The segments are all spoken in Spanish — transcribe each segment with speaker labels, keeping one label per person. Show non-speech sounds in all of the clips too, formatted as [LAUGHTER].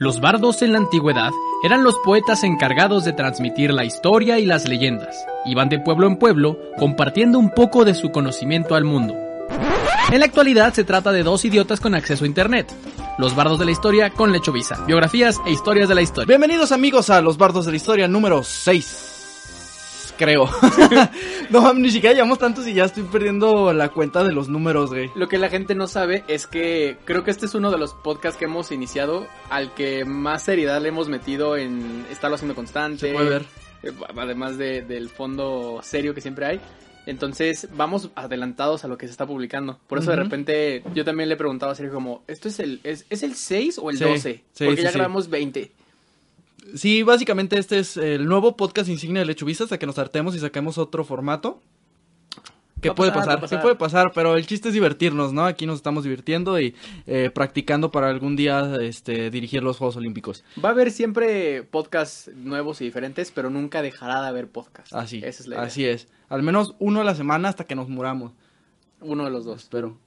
Speaker 1: Los bardos en la antigüedad eran los poetas encargados de transmitir la historia y las leyendas. Iban de pueblo en pueblo compartiendo un poco de su conocimiento al mundo. En la actualidad se trata de dos idiotas con acceso a internet. Los bardos de la historia con Lecho Visa. Biografías e historias de la historia.
Speaker 2: Bienvenidos amigos a Los Bardos de la Historia número 6. Creo. [LAUGHS] no, ni siquiera llevamos tantos y ya estoy perdiendo la cuenta de los números, güey.
Speaker 1: Lo que la gente no sabe es que creo que este es uno de los podcasts que hemos iniciado al que más seriedad le hemos metido en estarlo haciendo constante.
Speaker 2: Se puede ver.
Speaker 1: Eh, Además de- del fondo serio que siempre hay. Entonces vamos adelantados a lo que se está publicando. Por eso de repente yo también le preguntaba a Sergio como, ¿esto es el, es, ¿es el 6 o el
Speaker 2: Sí,
Speaker 1: 12?
Speaker 2: sí,
Speaker 1: Porque
Speaker 2: sí,
Speaker 1: ya grabamos 20.
Speaker 2: Sí, básicamente este es el nuevo podcast insignia de Lechuvista hasta que nos hartemos y saquemos otro formato. Que puede
Speaker 1: pasar,
Speaker 2: puede pasar, pero el chiste es divertirnos, ¿no? Aquí nos estamos divirtiendo y eh, practicando para algún día este, dirigir los Juegos Olímpicos.
Speaker 1: Va a haber siempre podcasts nuevos y diferentes, pero nunca dejará de haber podcasts.
Speaker 2: Así,
Speaker 1: Esa es la idea.
Speaker 2: así es. Al menos uno a la semana hasta que nos muramos.
Speaker 1: Uno de los dos.
Speaker 2: Espero.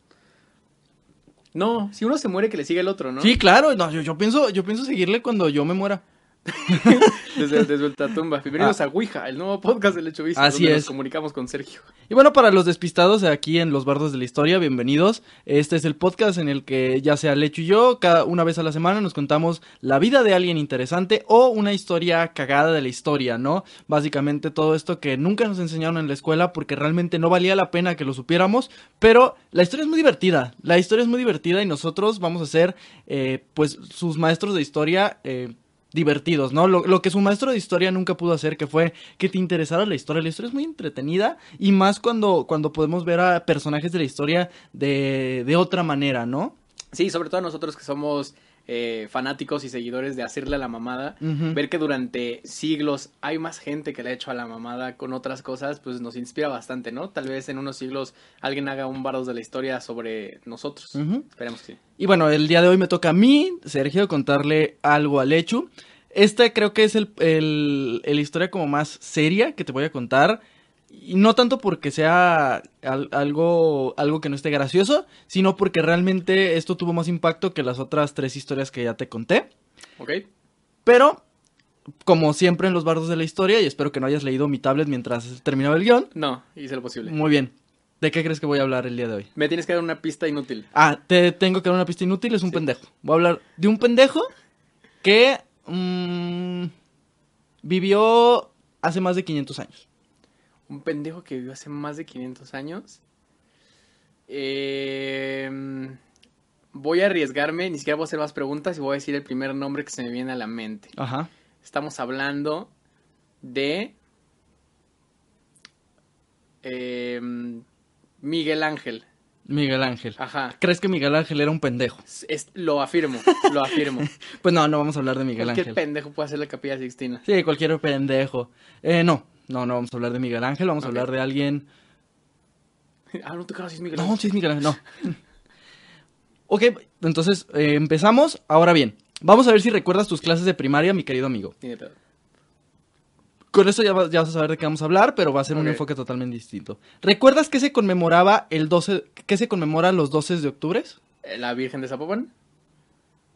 Speaker 1: No, si uno se muere que le siga el otro, ¿no?
Speaker 2: Sí, claro, no, yo, yo pienso, yo pienso seguirle cuando yo me muera. [LAUGHS]
Speaker 1: Desde, [LAUGHS] desde Ultratumba. Bienvenidos a Ouija, el nuevo podcast del Hecho Vista.
Speaker 2: Ah. Así
Speaker 1: donde
Speaker 2: es.
Speaker 1: Nos comunicamos con Sergio.
Speaker 2: Y bueno, para los despistados aquí en Los Bardos de la Historia, bienvenidos. Este es el podcast en el que ya sea Lecho y yo, cada una vez a la semana nos contamos la vida de alguien interesante o una historia cagada de la historia, ¿no? Básicamente todo esto que nunca nos enseñaron en la escuela porque realmente no valía la pena que lo supiéramos, pero la historia es muy divertida. La historia es muy divertida y nosotros vamos a ser, eh, pues, sus maestros de historia. eh, divertidos, ¿no? Lo, lo que su maestro de historia nunca pudo hacer, que fue que te interesara la historia. La historia es muy entretenida y más cuando, cuando podemos ver a personajes de la historia de, de otra manera, ¿no?
Speaker 1: Sí, sobre todo nosotros que somos eh, fanáticos y seguidores de hacerle a la mamada. Ver que durante siglos hay más gente que le ha hecho a la mamada con otras cosas, pues nos inspira bastante, ¿no? Tal vez en unos siglos alguien haga un bardos de la historia sobre nosotros. Esperemos que sí.
Speaker 2: Y bueno, el día de hoy me toca a mí, Sergio, contarle algo a Lechu. Esta creo que es el, el- el historia como más seria que te voy a contar. Y no tanto porque sea al- algo, algo que no esté gracioso, sino porque realmente esto tuvo más impacto que las otras tres historias que ya te conté.
Speaker 1: ¿Ok?
Speaker 2: Pero, como siempre en los bardos de la historia, y espero que no hayas leído mi tablet mientras terminaba el guion.
Speaker 1: No, hice lo posible.
Speaker 2: Muy bien. ¿De qué crees que voy a hablar el día de hoy?
Speaker 1: Me tienes que dar una pista inútil.
Speaker 2: Ah, te tengo que dar una pista inútil, es un pendejo. Voy a hablar de un pendejo que mm, vivió hace más de 500 años.
Speaker 1: Un pendejo que vivió hace más de 500 años. Eh, voy a arriesgarme, ni siquiera voy a hacer más preguntas y voy a decir el primer nombre que se me viene a la mente.
Speaker 2: Ajá.
Speaker 1: Estamos hablando de eh, Miguel Ángel.
Speaker 2: Miguel Ángel.
Speaker 1: Ajá.
Speaker 2: ¿Crees que Miguel Ángel era un pendejo?
Speaker 1: Es- lo afirmo, lo afirmo. [LAUGHS]
Speaker 2: Pues no, no vamos a hablar de Miguel
Speaker 1: Cualquier
Speaker 2: Ángel.
Speaker 1: pendejo puede hacer la capilla Sixtina.
Speaker 2: Sí, cualquier pendejo. Eh, no, no, no vamos a hablar de Miguel Ángel, vamos a hablar de alguien [LAUGHS]
Speaker 1: Ah, no te creas, es Miguel
Speaker 2: No,
Speaker 1: Ángel.
Speaker 2: sí es Miguel Ángel, no. [LAUGHS] ok, entonces eh, empezamos. Ahora bien, vamos a ver si recuerdas tus clases de primaria, mi querido amigo.
Speaker 1: De pedo.
Speaker 2: Con esto ya, vas- ya vas a saber de qué vamos a hablar, pero va a ser un enfoque totalmente distinto. ¿Recuerdas que se conmemoraba el 12, que se conmemora los 12 de octubre?
Speaker 1: Eh, La Virgen de Zapopan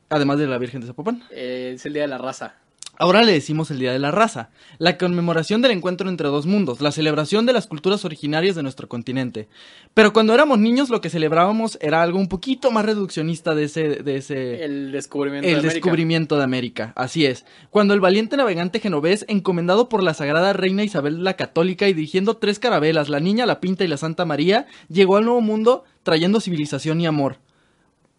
Speaker 2: Además de la Virgen de Zapopan.
Speaker 1: eh, es el Día de la Raza.
Speaker 2: Ahora le decimos el Día de la Raza, la conmemoración del encuentro entre dos mundos, la celebración de las culturas originarias de nuestro continente. Pero cuando éramos niños lo que celebrábamos era algo un poquito más reduccionista de ese, de ese,
Speaker 1: El descubrimiento
Speaker 2: El
Speaker 1: de América.
Speaker 2: descubrimiento de América, así es. Cuando el valiente navegante genovés, encomendado por la sagrada reina Isabel la Católica y dirigiendo tres carabelas, la Niña, la Pinta y la Santa María, llegó al Nuevo Mundo trayendo civilización y amor.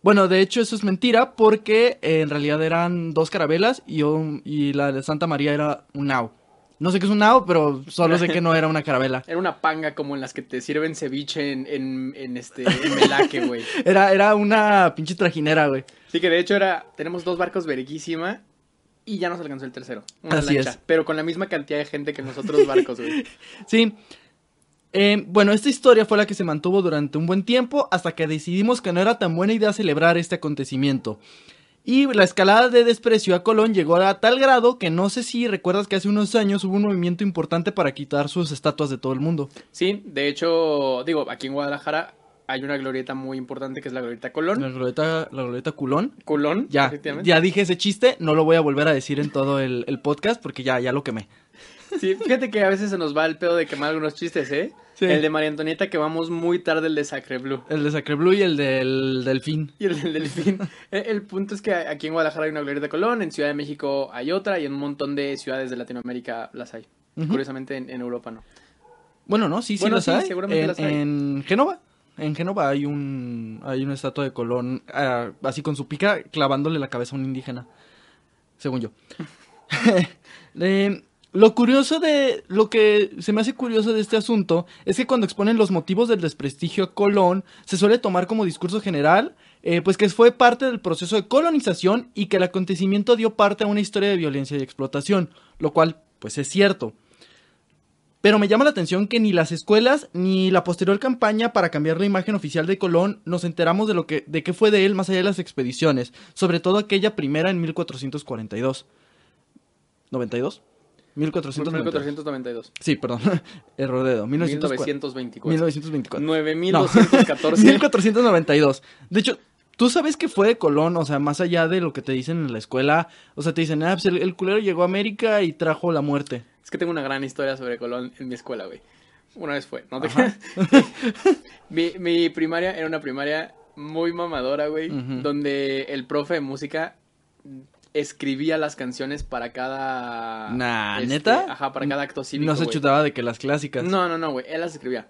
Speaker 2: Bueno, de hecho eso es mentira porque eh, en realidad eran dos carabelas y, un- y la de Santa María era un nao. No sé qué es un nao, pero solo sé que no era una carabela. [LAUGHS]
Speaker 1: Era una panga como en las que te sirven ceviche en, en, en este en Melaque, güey. [LAUGHS]
Speaker 2: Era, era una pinche trajinera, güey.
Speaker 1: Sí que de hecho era, tenemos dos barcos verguísima y ya nos alcanzó el tercero. Una
Speaker 2: Así
Speaker 1: lancha,
Speaker 2: es.
Speaker 1: pero con la misma cantidad de gente que en los otros barcos, güey. [LAUGHS]
Speaker 2: Sí. Eh, bueno, esta historia fue la que se mantuvo durante un buen tiempo hasta que decidimos que no era tan buena idea celebrar este acontecimiento. Y la escalada de desprecio a Colón llegó a tal grado que no sé si recuerdas que hace unos años hubo un movimiento importante para quitar sus estatuas de todo el mundo.
Speaker 1: Sí, de hecho, digo, aquí en Guadalajara hay una glorieta muy importante que es la glorieta Colón.
Speaker 2: La glorieta, la glorieta culón.
Speaker 1: Colón,
Speaker 2: Ya, ya dije ese chiste, no lo voy a volver a decir en todo el, el podcast porque ya, ya lo quemé.
Speaker 1: Sí, fíjate que a veces se nos va el pedo de quemar algunos chistes, ¿eh?
Speaker 2: Sí.
Speaker 1: El de María Antonieta que vamos muy tarde, el de Sacre Blue.
Speaker 2: El de Sacre Blue y el del delfín.
Speaker 1: Y el del delfín. [LAUGHS] el, el punto es que aquí en Guadalajara hay una glorieta Colón, en Ciudad de México hay otra y en un montón de ciudades de Latinoamérica las hay. Curiosamente en, en Europa no.
Speaker 2: Bueno, no, sí, sí
Speaker 1: Bueno,
Speaker 2: las
Speaker 1: sí,
Speaker 2: hay.
Speaker 1: seguramente
Speaker 2: en,
Speaker 1: las hay.
Speaker 2: en Génova. En Génova hay un hay una estatua de Colón ah, así con su pica clavándole la cabeza a un indígena. Según yo. [LAUGHS] [LAUGHS] Eh, lo curioso de lo que se me hace curioso de este asunto es que cuando exponen los motivos del desprestigio a Colón se suele tomar como discurso general eh, pues que fue parte del proceso de colonización y que el acontecimiento dio parte a una historia de violencia y explotación, lo cual pues es cierto. Pero me llama la atención que ni las escuelas ni la posterior campaña para cambiar la imagen oficial de Colón nos enteramos de lo que de qué fue de él más allá de las expediciones, sobre todo aquella primera en 1442. ¿92? 1492.
Speaker 1: 1492.
Speaker 2: Sí, perdón. [LAUGHS] Error de dedo. 1904.
Speaker 1: 1924.
Speaker 2: 1924.
Speaker 1: 9214.
Speaker 2: 1492. De hecho, tú sabes que fue de Colón, o sea, más allá de lo que te dicen en la escuela. O sea, te dicen, ah, pues el, el culero llegó a América y trajo la muerte.
Speaker 1: Es que tengo una gran historia sobre Colón en mi escuela, güey. Una vez fue, ¿no te creas? [LAUGHS] mi, mi primaria era una primaria muy mamadora, güey, donde el profe de música escribía las canciones para cada...
Speaker 2: Nah,
Speaker 1: este,
Speaker 2: ¿neta?
Speaker 1: Ajá, para cada acto cívico,
Speaker 2: no se chutaba de que las clásicas.
Speaker 1: No, no, no, güey, él las escribía.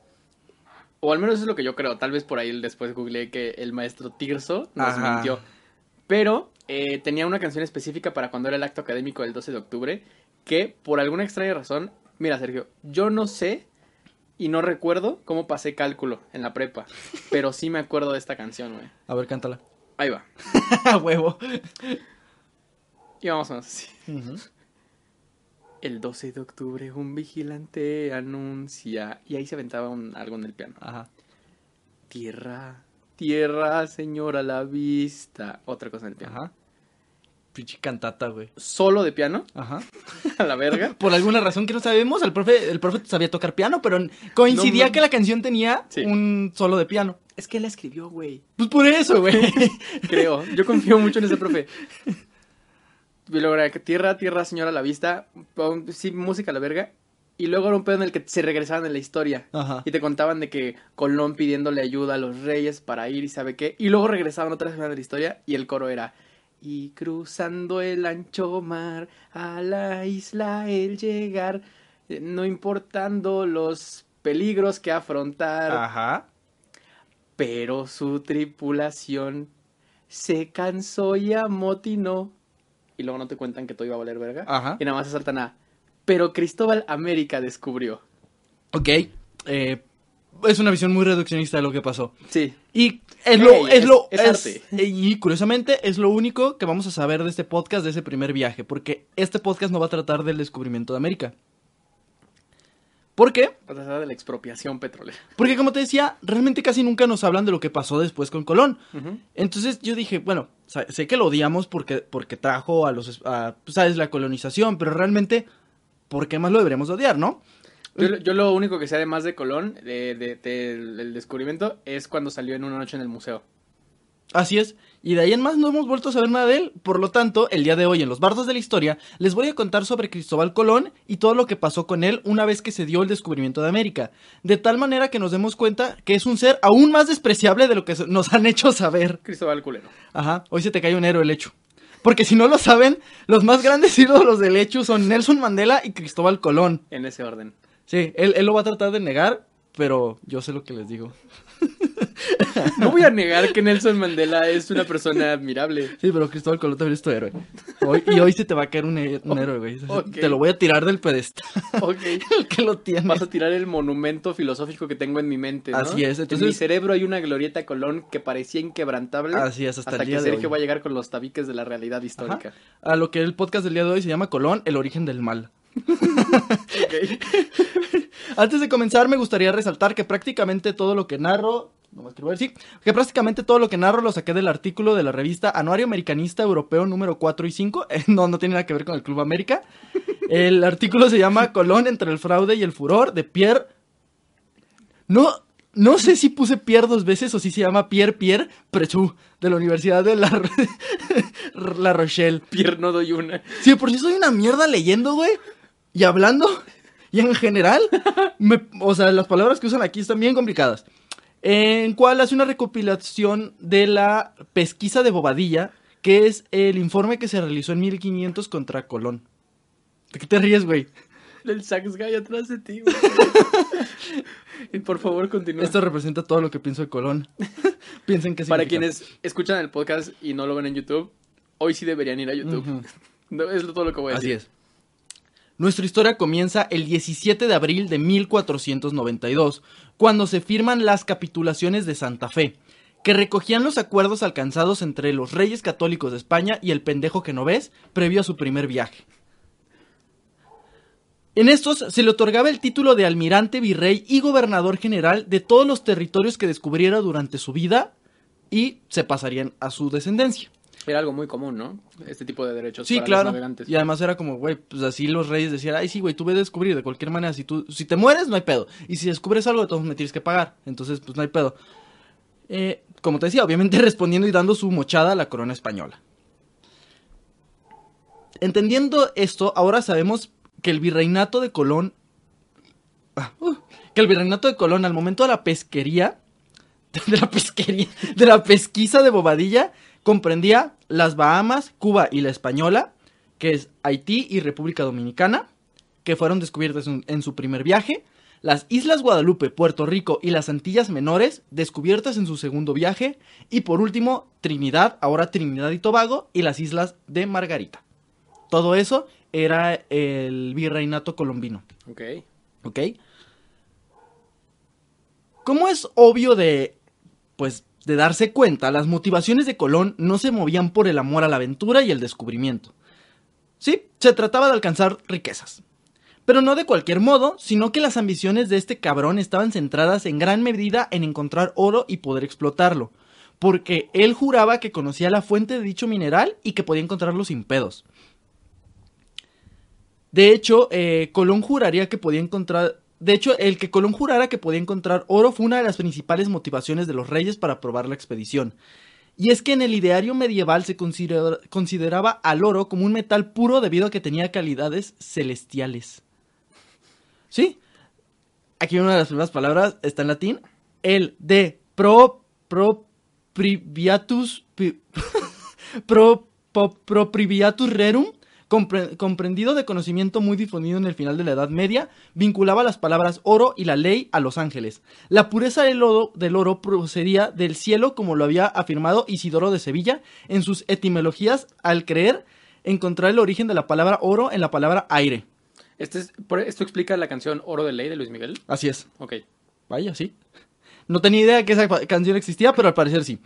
Speaker 1: O al menos eso es lo que yo creo. Tal vez por ahí después googleé que el maestro Tirso nos
Speaker 2: Ajá.
Speaker 1: mintió. Pero eh, tenía una canción específica para cuando era el acto académico del 12 de octubre que por alguna extraña razón, mira Sergio, yo no sé y no recuerdo cómo pasé cálculo en la prepa, pero sí me acuerdo de esta canción, güey.
Speaker 2: A ver, cántala.
Speaker 1: Ahí va. [LAUGHS]
Speaker 2: A huevo.
Speaker 1: Y vamos a así. [LAUGHS] El 12 de octubre un vigilante anuncia y ahí se aventaba un- algo en el piano.
Speaker 2: Ajá.
Speaker 1: Tierra, tierra, señora la vista. Otra cosa en el piano.
Speaker 2: Ajá. Pinche cantata, güey.
Speaker 1: Solo de piano,
Speaker 2: Ajá. [LAUGHS]
Speaker 1: a la verga.
Speaker 2: Por alguna razón que no sabemos, el profe, el profe sabía tocar piano, pero coincidía
Speaker 1: No,
Speaker 2: que la canción tenía
Speaker 1: Sí.
Speaker 2: un solo de piano.
Speaker 1: Es que él la escribió, güey.
Speaker 2: Pues por eso, güey. [LAUGHS]
Speaker 1: Creo. Yo confío mucho en ese profe. Que tierra, tierra, señora a la vista. pon- Sí, música a la verga. Y luego era un pedo en el que se regresaban en la historia.
Speaker 2: Ajá.
Speaker 1: Y te contaban de que Colón pidiéndole ayuda a los reyes para ir y sabe qué. Y luego regresaban otra vez a la historia y el coro era... Y cruzando el ancho mar a la isla el llegar, no importando los peligros que afrontar,
Speaker 2: Ajá.
Speaker 1: pero su tripulación se cansó y amotinó. Y luego no te cuentan que todo iba a valer verga.
Speaker 2: Ajá.
Speaker 1: Y nada más se saltan a... Pero Cristóbal América descubrió.
Speaker 2: Ok. eh, es una visión muy reduccionista de lo que pasó.
Speaker 1: Sí.
Speaker 2: Y es lo, es,
Speaker 1: es-
Speaker 2: lo,
Speaker 1: es arte.
Speaker 2: y curiosamente es lo único que vamos a saber de este podcast, de ese primer viaje, porque este podcast no va a tratar del descubrimiento de América. ¿Por qué?
Speaker 1: Va a tratar de la expropiación petrolera.
Speaker 2: Porque como te decía, realmente casi nunca nos hablan de lo que pasó después con Colón. Entonces yo dije, bueno, sé que lo odiamos porque, porque trajo a los, a, pues, sabes, la colonización, pero realmente, ¿por qué más lo deberíamos odiar, no?
Speaker 1: Yo, lo- yo lo único que sé además de Colón, de, de- del del descubrimiento, es cuando salió en una noche en el museo.
Speaker 2: Así es, y de ahí en más no hemos vuelto a saber nada de él. Por lo tanto, el día de hoy en Los Bardos de la Historia les voy a contar sobre Cristóbal Colón y todo lo que pasó con él una vez que se dio el descubrimiento de América. De tal manera que nos demos cuenta que es un ser aún más despreciable de lo que nos han hecho saber.
Speaker 1: Cristóbal Culero.
Speaker 2: Ajá, hoy se te cae un héroe el hecho. Porque si no lo saben, los más grandes [LAUGHS] ídolos del hecho son Nelson Mandela y Cristóbal Colón.
Speaker 1: En ese orden.
Speaker 2: Sí, él, él lo va a tratar de negar, pero yo sé lo que les digo. [LAUGHS]
Speaker 1: No voy a negar que Nelson Mandela es una persona admirable.
Speaker 2: Sí, pero Cristóbal Colón también es tu héroe. Hoy- y hoy se te va a caer un, he- un héroe, güey. Te lo voy a tirar del pedestal.
Speaker 1: Ok. [LAUGHS]
Speaker 2: El que lo tiene.
Speaker 1: Vas a tirar el monumento filosófico que tengo en mi mente, ¿no?
Speaker 2: Así es,
Speaker 1: En
Speaker 2: entonces-
Speaker 1: mi cerebro hay una glorieta Colón que parecía inquebrantable.
Speaker 2: Así es, hasta el
Speaker 1: hasta
Speaker 2: día
Speaker 1: que
Speaker 2: de
Speaker 1: Sergio
Speaker 2: hoy.
Speaker 1: va a llegar con los tabiques de la realidad
Speaker 2: Ajá.
Speaker 1: histórica.
Speaker 2: A lo que el podcast del día de hoy se llama Colón, el origen del mal. [LAUGHS] Antes de comenzar, me gustaría resaltar que prácticamente todo lo que narro. No decir, que prácticamente todo lo que narro lo saqué del artículo de la revista Anuario Americanista Europeo número 4 y 5. [LAUGHS] Eh, no, no tiene nada que ver con el Club América. El artículo se llama Colón entre el fraude y el furor de Pierre. No, No sé si puse Pierre dos veces o si se llama Pierre Pierre Prechou de la Universidad de La, [LAUGHS] la Rochelle.
Speaker 1: Pierre no doy una.
Speaker 2: Sí, por si soy una mierda leyendo, güey. Y hablando. [LAUGHS] Y en general. me- o sea, las palabras que usan aquí están bien complicadas. En cual hace una recopilación de la pesquisa de Bobadilla, que es el informe que se realizó en 1500 contra Colón. ¿De qué te ríes, güey?
Speaker 1: El sax guy atrás de ti, güey. [LAUGHS] y por favor, continúa.
Speaker 2: Esto representa todo lo que pienso de Colón. [LAUGHS] Piensen que
Speaker 1: Para quienes escuchan el podcast y no lo ven en YouTube, hoy sí deberían ir a YouTube. No, es todo lo que voy a
Speaker 2: Así
Speaker 1: decir.
Speaker 2: es. Nuestra historia comienza el 17 de abril de 1492, cuando se firman las capitulaciones de Santa Fe, que recogían los acuerdos alcanzados entre los reyes católicos de España y el pendejo genovés previo a su primer viaje. En estos se le otorgaba el título de almirante, virrey y gobernador general de todos los territorios que descubriera durante su vida y se pasarían a su descendencia.
Speaker 1: Era algo muy común, ¿no? Este tipo de derechos
Speaker 2: Sí,
Speaker 1: para los
Speaker 2: claro.
Speaker 1: navegantes.
Speaker 2: Y además era como, güey, pues así los reyes decían, ay, sí, güey, tú ve a descubrir de cualquier manera. Si tú, si te mueres, no hay pedo. Y si descubres algo, de todos me tienes que pagar. Entonces, pues no hay pedo. Eh, como te decía, obviamente [LAUGHS] respondiendo y dando su mochada a la corona española. Entendiendo esto, ahora sabemos que el virreinato de Colón. Ah, uh, que el virreinato de Colón, al momento de la pesquería. [LAUGHS] De la pesquería. De la pesquisa de Bobadilla, comprendía las Bahamas, Cuba y la Española, que es Haití y República Dominicana, que fueron descubiertas en, su primer viaje, las Islas Guadalupe, Puerto Rico y las Antillas Menores, descubiertas en su segundo viaje, y por último, Trinidad, ahora Trinidad y Tobago, y las Islas de Margarita. Todo eso era el virreinato colombino.
Speaker 1: Ok.
Speaker 2: ¿Ok? Como es obvio de, pues, de darse cuenta, las motivaciones de Colón no se movían por el amor a la aventura y el descubrimiento. Sí, se trataba de alcanzar riquezas. Pero no de cualquier modo, sino que las ambiciones de este cabrón estaban centradas en gran medida en encontrar oro y poder explotarlo. Porque él juraba que conocía la fuente de dicho mineral y que podía encontrarlo sin pedos. De hecho, eh, Colón juraría que podía encontrar. De hecho, el que Colón jurara que podía encontrar oro fue una de las principales motivaciones de los reyes para probar la expedición. Y es que en el ideario medieval se considera- consideraba al oro como un metal puro debido a que tenía calidades celestiales. ¿Sí? Aquí una de las primeras palabras está en latín. El de pro, pro priviatus, pi- [LAUGHS] pro, po- pro priviatus rerum, compre- comprendido de conocimiento muy difundido en el final de la Edad Media, vinculaba las palabras oro y la ley a los ángeles. La pureza del oro, del oro procedía del cielo, como lo había afirmado Isidoro de Sevilla en sus etimologías, al creer encontrar el origen de la palabra oro en la palabra aire.
Speaker 1: Este es, por- esto explica la canción Oro de Ley de Luis Miguel.
Speaker 2: Así es.
Speaker 1: Ok.
Speaker 2: Vaya, sí. No tenía idea que esa canción existía, pero al parecer sí.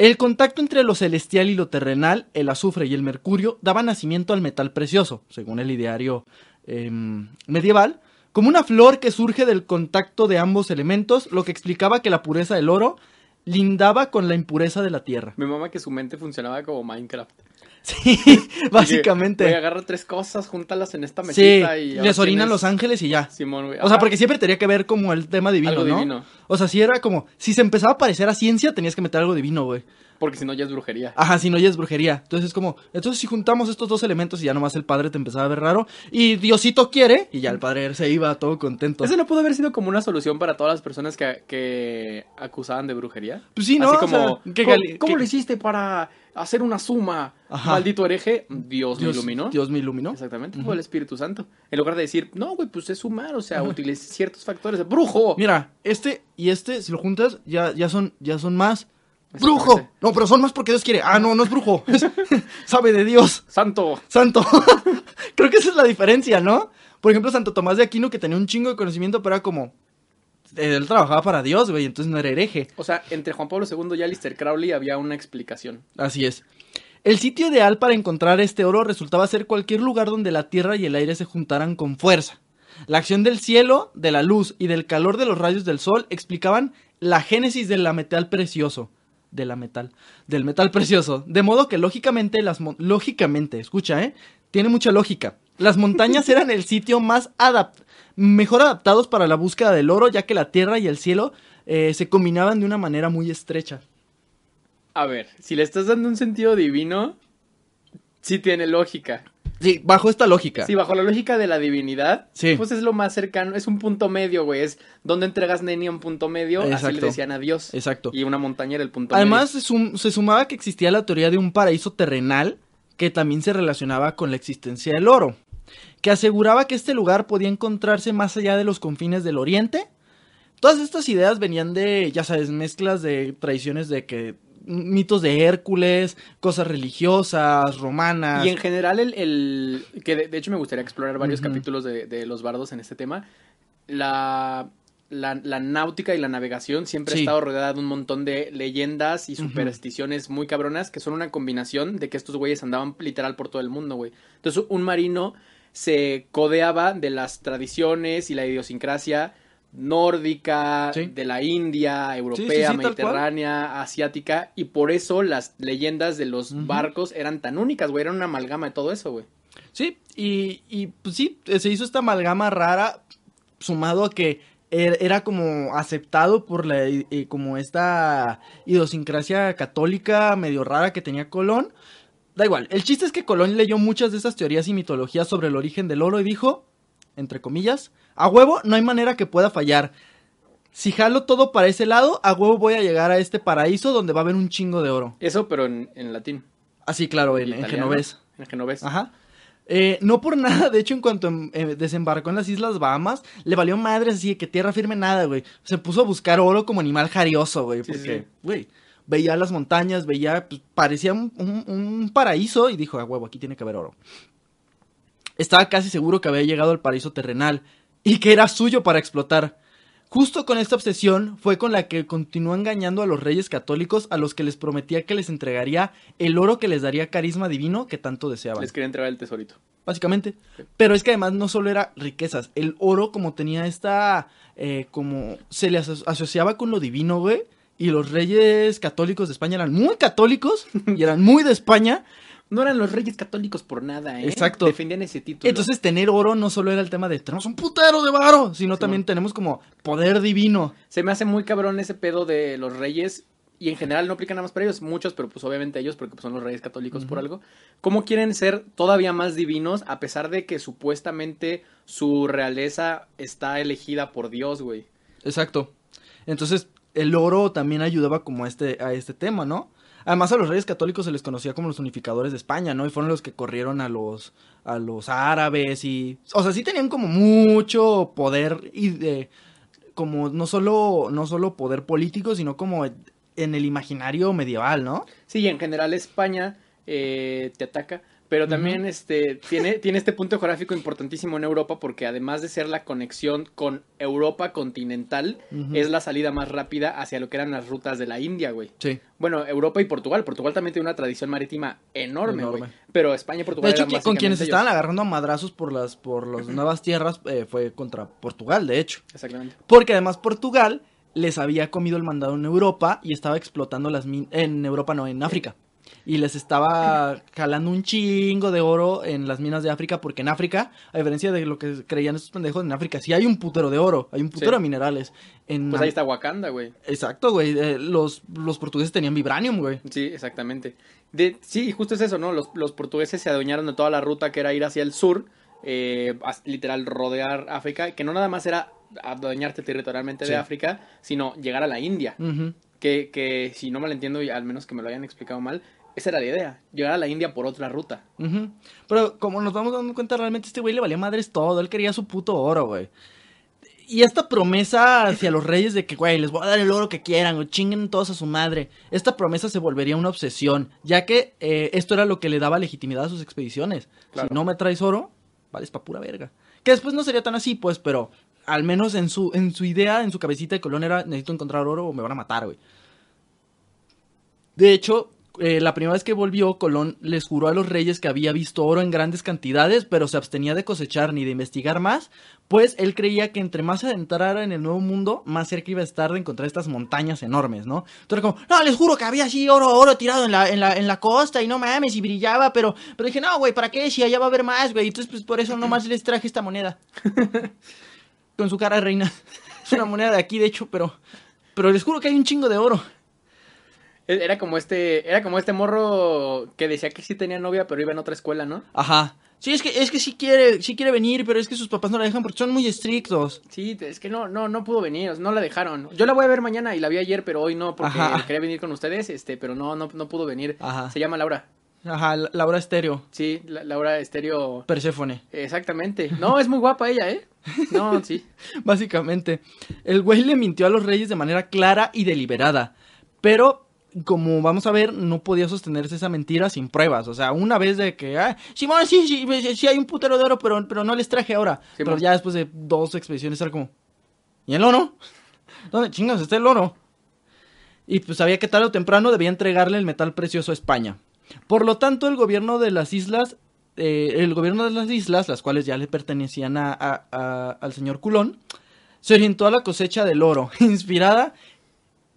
Speaker 2: El contacto entre lo celestial y lo terrenal, el azufre y el mercurio, daba nacimiento al metal precioso, según el ideario em, medieval, como una flor que surge del contacto de ambos elementos, lo que explicaba que la pureza del oro lindaba con la impureza de la tierra.
Speaker 1: Mi mamá que su mente funcionaba como Minecraft. [LAUGHS]
Speaker 2: Sí,
Speaker 1: Voy a
Speaker 2: básicamente.
Speaker 1: agarrar tres cosas, júntalas en esta
Speaker 2: Sí,
Speaker 1: mesita y...
Speaker 2: les orinan
Speaker 1: tienes-
Speaker 2: los ángeles y ya.
Speaker 1: Simón, güey.
Speaker 2: O sea, porque siempre tenía que ver como el tema divino,
Speaker 1: Algo
Speaker 2: ¿no?
Speaker 1: divino.
Speaker 2: O sea, si era como, si se empezaba a parecer a ciencia, tenías que meter algo divino, güey.
Speaker 1: Porque si no ya es brujería.
Speaker 2: Ajá, si no ya es brujería. Entonces es como, entonces si juntamos estos dos elementos y ya nomás el padre te empezaba a ver raro y Diosito quiere y ya el padre se iba todo contento.
Speaker 1: ¿Ese no pudo haber sido como una solución para todas las personas que, que acusaban de brujería?
Speaker 2: Pues sí, ¿no?
Speaker 1: Así
Speaker 2: O
Speaker 1: como,
Speaker 2: sea, que
Speaker 1: ¿cómo, cómo
Speaker 2: que-
Speaker 1: lo hiciste para hacer una suma?
Speaker 2: Ajá.
Speaker 1: Maldito hereje, Dios, me iluminó.
Speaker 2: Dios me iluminó.
Speaker 1: Exactamente, fue el Espíritu Santo. En lugar de decir, no, güey, pues es sumar, o sea, utiliza ciertos factores. ¡Brujo!
Speaker 2: Mira, este y este, si lo juntas, ya, ya son, ya son más. ¡Brujo! No, pero son más porque Dios quiere. Ah, no, no es brujo. [LAUGHS] Es- sabe de Dios.
Speaker 1: ¡Santo!
Speaker 2: Santo. [LAUGHS] Creo que esa es la diferencia, ¿no? Por ejemplo, Santo Tomás de Aquino, que tenía un chingo de conocimiento, pero era como. Él trabajaba para Dios, güey, entonces no era hereje.
Speaker 1: O sea, entre Juan Pablo II y Alistair Crowley había una explicación.
Speaker 2: Así es. El sitio ideal para encontrar este oro resultaba ser cualquier lugar donde la tierra y el aire se juntaran con fuerza. La acción del cielo, de la luz y del calor de los rayos del sol explicaban la génesis de la metal precioso. De la metal. Del metal [LAUGHS] precioso. De modo que lógicamente las lógicamente, escucha, eh, tiene mucha lógica. Las montañas [LAUGHS] eran el sitio más adap- mejor adaptados para la búsqueda del oro, ya que la tierra y el cielo eh, se combinaban de una manera muy estrecha.
Speaker 1: A ver, si le estás dando un sentido divino, sí tiene lógica.
Speaker 2: Sí, bajo esta lógica.
Speaker 1: Sí, bajo la lógica de la divinidad,
Speaker 2: Sí.
Speaker 1: pues es lo más cercano, es un punto medio, güey, es donde entregas Neni a un punto medio, así le decían a Dios.
Speaker 2: Exacto.
Speaker 1: Y una montaña era el punto
Speaker 2: Además, se, sum- se sumaba que existía la teoría de un paraíso terrenal que también se relacionaba con la existencia del oro, que aseguraba que este lugar podía encontrarse más allá de los confines del oriente. Todas estas ideas venían de, ya sabes, mezclas de tradiciones de que mitos de Hércules, cosas religiosas, romanas.
Speaker 1: Y en general, el, el- que de, de hecho me gustaría explorar varios capítulos de, de los bardos en este tema. La, la, la náutica y la navegación siempre
Speaker 2: Sí.
Speaker 1: ha estado rodeada de un montón de leyendas y supersticiones muy cabronas que son una combinación de que estos güeyes andaban literal por todo el mundo, güey. Entonces, un marino se codeaba de las tradiciones y la idiosincrasia nórdica,
Speaker 2: Sí.
Speaker 1: de la India, europea,
Speaker 2: sí,
Speaker 1: mediterránea, asiática, y por eso las leyendas de los barcos eran tan únicas, güey, eran una amalgama de todo eso, güey.
Speaker 2: Sí, y, y pues sí, eh, se hizo esta amalgama rara, sumado a que er- era como aceptado por la, eh, como esta idiosincrasia católica medio rara que tenía Colón. Da igual, el chiste es que Colón leyó muchas de esas teorías y mitologías sobre el origen del oro y dijo, entre comillas, a huevo no hay manera que pueda fallar. Si jalo todo para ese lado, a huevo voy a llegar a este paraíso donde va a haber un chingo de oro.
Speaker 1: Eso, pero en, en latín.
Speaker 2: Así, claro, en, en genovés.
Speaker 1: En genovés.
Speaker 2: Ajá. Eh, no por nada, de hecho, en cuanto em- eh, desembarcó en las Islas Bahamas, le valió madre así que tierra firme nada, güey. Se puso a buscar oro como animal jarioso, güey.
Speaker 1: Sí,
Speaker 2: porque,
Speaker 1: sí.
Speaker 2: güey, veía las montañas, veía, pues, parecía un, un- un paraíso y dijo, a huevo, aquí tiene que haber oro. Estaba casi seguro que había llegado al paraíso terrenal y que era suyo para explotar. Justo con esta obsesión fue con la que continuó engañando a los reyes católicos a los que les prometía que les entregaría el oro que les daría carisma divino que tanto deseaban
Speaker 1: Les quería entregar el tesorito.
Speaker 2: básicamente. Pero es que además no solo era riquezas, el oro como tenía esta, eh, como se le aso- asociaba con lo divino, güey. Y los reyes católicos de España eran muy católicos y eran muy de España.
Speaker 1: No eran los reyes católicos por nada, ¿eh?
Speaker 2: Exacto.
Speaker 1: Defendían ese título.
Speaker 2: Entonces tener oro no solo era el tema de tenemos un putero de varo, sino
Speaker 1: Sí,
Speaker 2: también tenemos como poder divino.
Speaker 1: Se me hace muy cabrón ese pedo de los reyes. Y en general no aplican nada más para ellos, muchos, pero pues obviamente ellos, porque pues, son los reyes católicos por algo. ¿Cómo quieren ser todavía más divinos a pesar de que supuestamente su realeza está elegida por Dios, güey?
Speaker 2: Exacto. Entonces, el oro también ayudaba como a este, a este tema, ¿no? Además, a los reyes católicos se les conocía como los unificadores de España, ¿no? Y fueron los que corrieron a los, a los árabes y... O sea, sí tenían como mucho poder y de... Como no solo, no solo poder político, sino como en el imaginario medieval, ¿no?
Speaker 1: Sí, y en general España eh, te ataca, pero también este, tiene, tiene este punto geográfico importantísimo en Europa porque además de ser la conexión con Europa continental, es la salida más rápida hacia lo que eran las rutas de la India, güey.
Speaker 2: Sí.
Speaker 1: Bueno, Europa y Portugal. Portugal también tiene una tradición marítima enorme, güey.
Speaker 2: Enorme.
Speaker 1: Pero España y Portugal
Speaker 2: De hecho, con quienes estaban agarrando a madrazos por las, por las nuevas tierras eh, fue contra Portugal, de hecho.
Speaker 1: Exactamente.
Speaker 2: Porque además Portugal les había comido el mandado en Europa y estaba explotando las minas. En Europa no, en África. Y les estaba jalando un chingo de oro en las minas de África, porque en África, a diferencia de lo que creían estos pendejos, en África sí hay un putero de oro, hay un putero
Speaker 1: Sí.
Speaker 2: de minerales. En
Speaker 1: Pues ahí está Wakanda, güey.
Speaker 2: Exacto, güey. eh, los, los portugueses tenían vibranium, güey.
Speaker 1: Sí, exactamente. De, sí, y justo es eso, ¿no? Los, los portugueses se adueñaron de toda la ruta que era ir hacia el sur, eh, literal rodear África, que no nada más era adueñarte territorialmente
Speaker 2: Sí.
Speaker 1: de África, sino llegar a la India. Que, que si no mal entiendo, y al menos que me lo hayan explicado mal, esa era la idea, llegar a la India por otra ruta.
Speaker 2: Pero como nos vamos dando cuenta, realmente este güey le valía madres todo. Él quería su puto oro, güey. Y esta promesa hacia los reyes de que, güey, les voy a dar el oro que quieran, o chinguen todos a su madre. Esta promesa se volvería una obsesión, ya que eh, esto era lo que le daba legitimidad a sus expediciones.
Speaker 1: Claro.
Speaker 2: Si no me traes oro, vales pa' pura verga. Que después no sería tan así, pues, pero al menos en su, en su idea, en su cabecita de Colón era, necesito encontrar oro o me van a matar, güey. De hecho, eh, la primera vez que volvió, Colón les juró a los reyes que había visto oro en grandes cantidades, pero se abstenía de cosechar ni de investigar más, pues él creía que entre más se adentrara en el nuevo mundo, más cerca iba a estar de encontrar estas montañas enormes, ¿no? Entonces como, no, les juro que había así oro, oro tirado en la, en la, en la costa y no mames, y brillaba, pero, pero dije, no, güey, ¿para qué? Si allá va a haber más, güey. Entonces, pues por eso [CLEARS THROAT] nomás les traje esta moneda. Con su cara de reina. [LAUGHS] Es una moneda de aquí, de hecho, pero... pero les juro que hay un chingo de oro.
Speaker 1: E- Era como este, era como este morro que decía que sí tenía novia, pero iba en otra escuela, ¿no?
Speaker 2: Ajá. Sí, es que, es que sí quiere, sí quiere venir, pero es que sus papás no la dejan porque son muy estrictos.
Speaker 1: Sí, es que no, no, no pudo venir, no la dejaron. Yo la voy a ver mañana y la vi ayer, pero hoy no, porque
Speaker 2: Ajá.
Speaker 1: quería venir con ustedes, este, pero no, no, no pudo venir.
Speaker 2: Ajá.
Speaker 1: Se llama Laura.
Speaker 2: Ajá, La- Laura Estéreo,
Speaker 1: Sí, La- Laura Estéreo.
Speaker 2: Perséfone.
Speaker 1: Exactamente. No, es muy guapa ella, ¿eh? [LAUGHS] No, sí.
Speaker 2: Básicamente, el güey le mintió a los reyes de manera clara y deliberada, pero como vamos a ver, no podía sostenerse esa mentira sin pruebas. O sea, una vez de que, ah, Simón, sí, sí, sí, sí hay un putero de oro, pero, pero no les traje ahora. pero ya después de dos expediciones era como, ¿y el oro? ¿Dónde chingas está el oro? Y pues sabía que tarde o temprano debía entregarle el metal precioso a España. Por lo tanto, el gobierno de las islas, eh, el gobierno de las islas, las cuales ya le pertenecían a, a- a- al señor Culón, se orientó a la cosecha del oro, [LAUGHS] inspirada,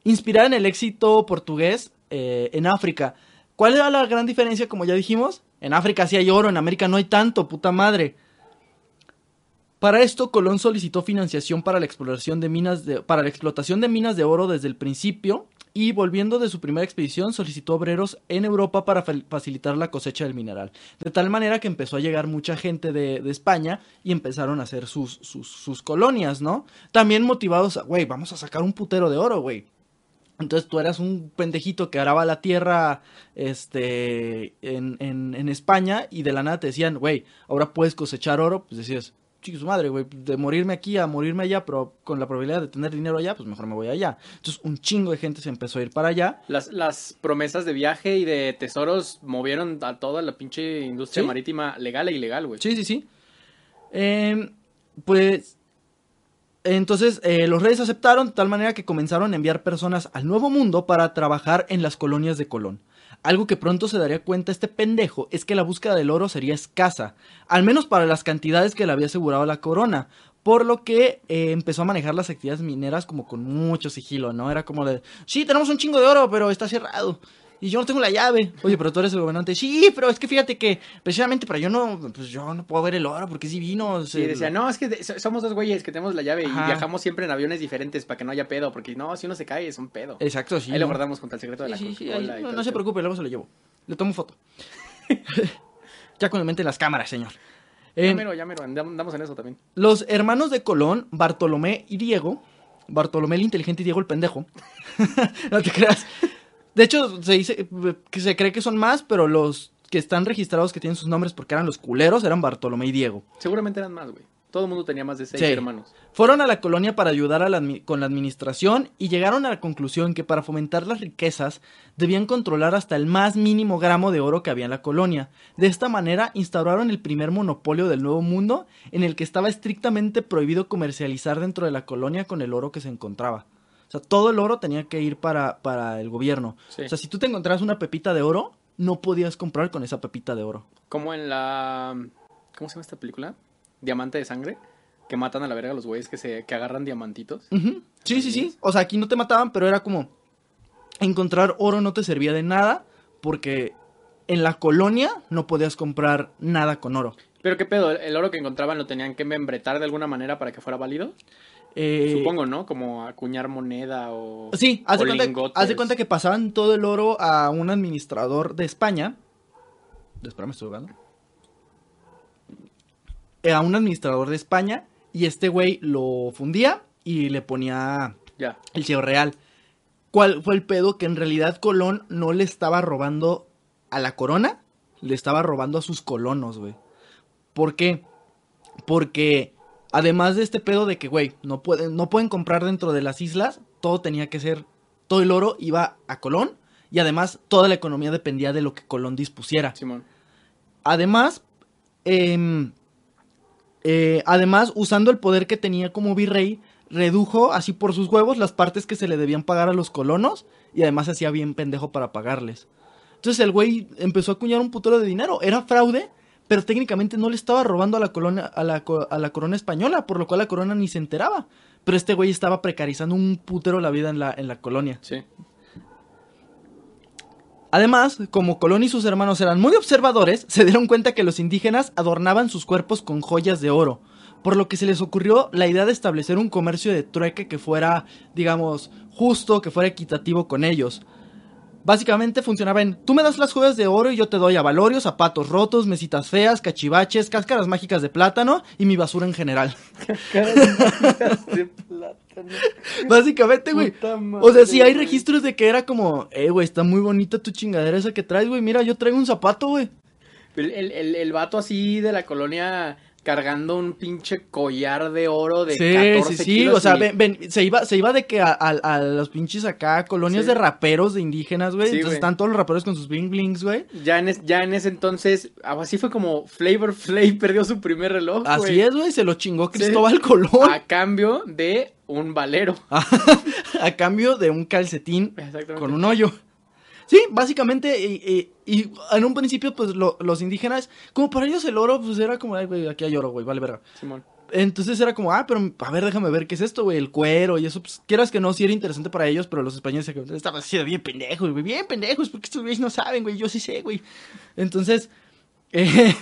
Speaker 2: inspirada en el éxito portugués eh, en África. ¿Cuál era la gran diferencia, como ya dijimos? En África sí hay oro, en América no hay tanto, puta madre. Para esto, Colón solicitó financiación para la exploración de minas de, para la explotación de minas de oro desde el principio y volviendo de su primera expedición solicitó obreros en Europa para fa- facilitar la cosecha del mineral. De tal manera que empezó a llegar mucha gente de, España y empezaron a hacer sus, sus, sus colonias, ¿no? También motivados a, güey, vamos a sacar un putero de oro, güey. Entonces tú eras un pendejito que araba la tierra este, en, en, en España y de la nada te decían, güey, ahora puedes cosechar oro. Pues decías, chico su madre, güey, de morirme aquí a morirme allá, pero con la probabilidad de tener dinero allá, pues mejor me voy allá. Entonces un chingo de gente se empezó a ir para allá.
Speaker 1: Las, las promesas de viaje y de tesoros movieron a toda la pinche industria
Speaker 2: Sí.
Speaker 1: marítima legal e ilegal, güey.
Speaker 2: Sí, sí, sí. Em, pues entonces eh, los reyes aceptaron de tal manera que comenzaron a enviar personas al Nuevo Mundo para trabajar en las colonias de Colón. Algo que pronto se daría cuenta este pendejo es que la búsqueda del oro sería escasa, al menos para las cantidades que le había asegurado la corona, por lo que eh, empezó a manejar las actividades mineras como con mucho sigilo, ¿no? Era como de, sí, tenemos un chingo de oro, pero está cerrado. Y yo no tengo la llave. Oye, pero tú eres el gobernante. Sí, pero es que fíjate que precisamente para yo no, pues yo no puedo ver el oro porque es divino.
Speaker 1: Sí, decía, no, es que de- so- somos dos güeyes que tenemos la llave
Speaker 2: Ajá.
Speaker 1: y viajamos siempre en aviones diferentes para que no haya pedo, porque no, si uno se cae es un pedo.
Speaker 2: Exacto, sí.
Speaker 1: ahí lo guardamos junto al secreto de la
Speaker 2: Sí, ahí, no,
Speaker 1: el
Speaker 2: se preocupe, luego se lo llevo. Le tomo foto. [LAUGHS] ya con el mente en las cámaras, señor.
Speaker 1: Ya
Speaker 2: Eh,
Speaker 1: mero, ya mero, andam- andamos en eso también.
Speaker 2: los hermanos de Colón, Bartolomé y Diego, Bartolomé el inteligente y Diego el pendejo, [LAUGHS] no te creas. De hecho, se dice que se cree que son más, pero los que están registrados que tienen sus nombres porque eran los culeros eran Bartolomé y Diego.
Speaker 1: Seguramente eran más, güey. Todo el mundo tenía más de seis
Speaker 2: Sí.
Speaker 1: hermanos.
Speaker 2: Fueron a la colonia para ayudar a la admi- con la administración y llegaron a la conclusión que para fomentar las riquezas debían controlar hasta el más mínimo gramo de oro que había en la colonia. De esta manera instauraron el primer monopolio del Nuevo Mundo en el que estaba estrictamente prohibido comercializar dentro de la colonia con el oro que se encontraba. O sea, todo el oro tenía que ir para, para el gobierno.
Speaker 1: Sí.
Speaker 2: O sea, si tú te encontrabas una pepita de oro, no podías comprar con esa pepita de oro.
Speaker 1: Como en la... ¿Cómo se llama esta película? Diamante de sangre. Que matan a la verga a los güeyes que, se, que agarran diamantitos.
Speaker 2: Sí, sí, sí. O sea, aquí no te mataban, pero era como encontrar oro no te servía de nada porque en la colonia no podías comprar nada con oro.
Speaker 1: Pero qué pedo, el oro que encontraban lo tenían que membretar de alguna manera para que fuera válido.
Speaker 2: Eh,
Speaker 1: Supongo, ¿no? Como acuñar moneda o...
Speaker 2: Sí, haz de,
Speaker 1: o
Speaker 2: cuenta, de cuenta que pasaban todo el oro a un administrador de España. Espera, me estoy jugando. A un administrador de España y este güey lo fundía y le ponía
Speaker 1: Ya.
Speaker 2: el cielo real. ¿Cuál fue el pedo? Que en realidad Colón no le estaba robando a la corona, le estaba robando a sus colonos, güey. ¿Por qué? Porque además de este pedo de que, güey, no pueden, no pueden comprar dentro de las islas, todo tenía que ser, todo el oro iba a Colón y además toda la economía dependía de lo que Colón dispusiera.
Speaker 1: Simón.
Speaker 2: Además, em, eh, además, usando el poder que tenía como virrey, redujo así por sus huevos las partes que se le debían pagar a los colonos y además se hacía bien pendejo para pagarles. Entonces el güey empezó a acuñar un putero de dinero. Era fraude, pero técnicamente no le estaba robando a la, colonia, a, la, a la corona española, por lo cual la corona ni se enteraba. Pero este güey estaba precarizando un putero la vida en la, en la colonia.
Speaker 1: Sí.
Speaker 2: Además, como Colón y sus hermanos eran muy observadores, se dieron cuenta que los indígenas adornaban sus cuerpos con joyas de oro, por lo que se les ocurrió la idea de establecer un comercio de trueque que fuera, digamos, justo, que fuera equitativo con ellos. Básicamente funcionaba en, tú me das las joyas de oro y yo te doy avalorios, zapatos rotos, mesitas feas, cachivaches, cáscaras mágicas de plátano y mi basura en general.
Speaker 1: de [LAUGHS] plátano.
Speaker 2: Básicamente, güey. O sea, sí hay registros de que era como, eh, güey, está muy bonita tu chingadera esa que traes, güey. Mira, yo traigo un zapato, güey.
Speaker 1: El, el, el, el vato así de la colonia cargando un pinche collar de oro de
Speaker 2: Sí,
Speaker 1: 14
Speaker 2: sí, sí.
Speaker 1: kilos
Speaker 2: O sea,
Speaker 1: y-
Speaker 2: ven, ven, se iba, se iba de que a, a- a los pinches acá, colonias
Speaker 1: Sí.
Speaker 2: de raperos, de indígenas, güey.
Speaker 1: Sí,
Speaker 2: Entonces están todos los raperos con sus bling blings, güey.
Speaker 1: Ya en, es- ya en ese entonces, ah, así fue como Flavor Flav [LAUGHS] perdió su primer reloj,
Speaker 2: Así es, güey. Se lo chingó. Cristóbal Colón.
Speaker 1: A cambio de un valero. [LAUGHS]
Speaker 2: a cambio de un calcetín con un hoyo. Sí, básicamente, y, y- y en un principio, pues lo- los indígenas, como para ellos el oro, pues era como, ay, güey, aquí hay oro, güey, vale verga.
Speaker 1: Simón.
Speaker 2: Entonces era como, ah, pero a ver, déjame ver qué es esto, güey, el cuero y eso, pues quieras que no, sí era interesante para ellos, pero los españoles estaban de bien pendejos, güey, bien pendejos, porque estos güeyes no saben, güey, yo sí sé, güey. Entonces, [LAUGHS] eh,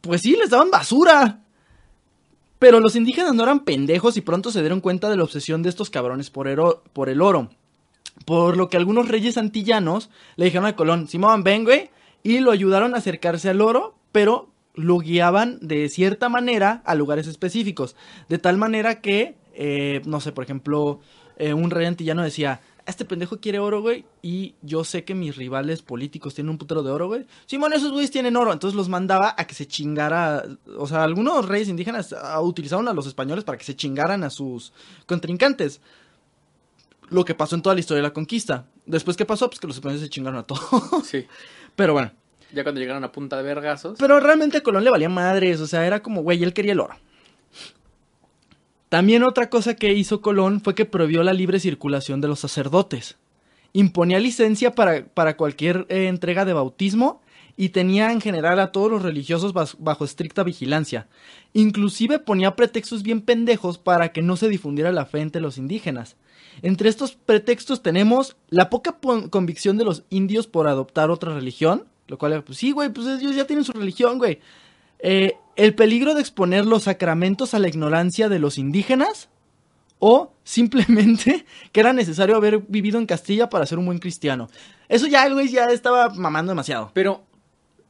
Speaker 2: pues sí, les daban basura. Pero los indígenas no eran pendejos y pronto se dieron cuenta de la obsesión de estos cabrones por el oro. Por lo que algunos reyes antillanos le dijeron a Colón, Simón, ven, güey, y lo ayudaron a acercarse al oro, pero lo guiaban de cierta manera a lugares específicos. De tal manera que, eh, no sé, por ejemplo, eh, un rey antillano decía, este pendejo quiere oro, güey, y yo sé que mis rivales políticos tienen un putero de oro, güey. Simón, esos güeyes tienen oro. Entonces los mandaba a que se chingara, o sea, algunos reyes indígenas utilizaron a los españoles para que se chingaran a sus contrincantes lo que pasó en toda la historia de la conquista. Después, ¿qué pasó? Pues que los españoles se chingaron a todos.
Speaker 1: Sí. [LAUGHS]
Speaker 2: Pero bueno.
Speaker 1: Ya cuando llegaron a punta de vergazos.
Speaker 2: Pero realmente a Colón le valía madres. O sea, era como, güey, él quería el oro. También otra cosa que hizo Colón fue que prohibió la libre circulación de los sacerdotes. Imponía licencia para, para cualquier eh, entrega de bautismo y tenía en general a todos los religiosos bas- bajo estricta vigilancia. Inclusive ponía pretextos bien pendejos para que no se difundiera la fe entre los indígenas. Entre estos pretextos tenemos la poca convicción de los indios por adoptar otra religión, lo cual, pues sí, güey, pues ellos ya tienen su religión, güey. Eh, el peligro de exponer los sacramentos a la ignorancia de los indígenas o simplemente [LAUGHS] que era necesario haber vivido en Castilla para ser un buen cristiano. Eso ya, güey, ya estaba mamando demasiado.
Speaker 1: Pero,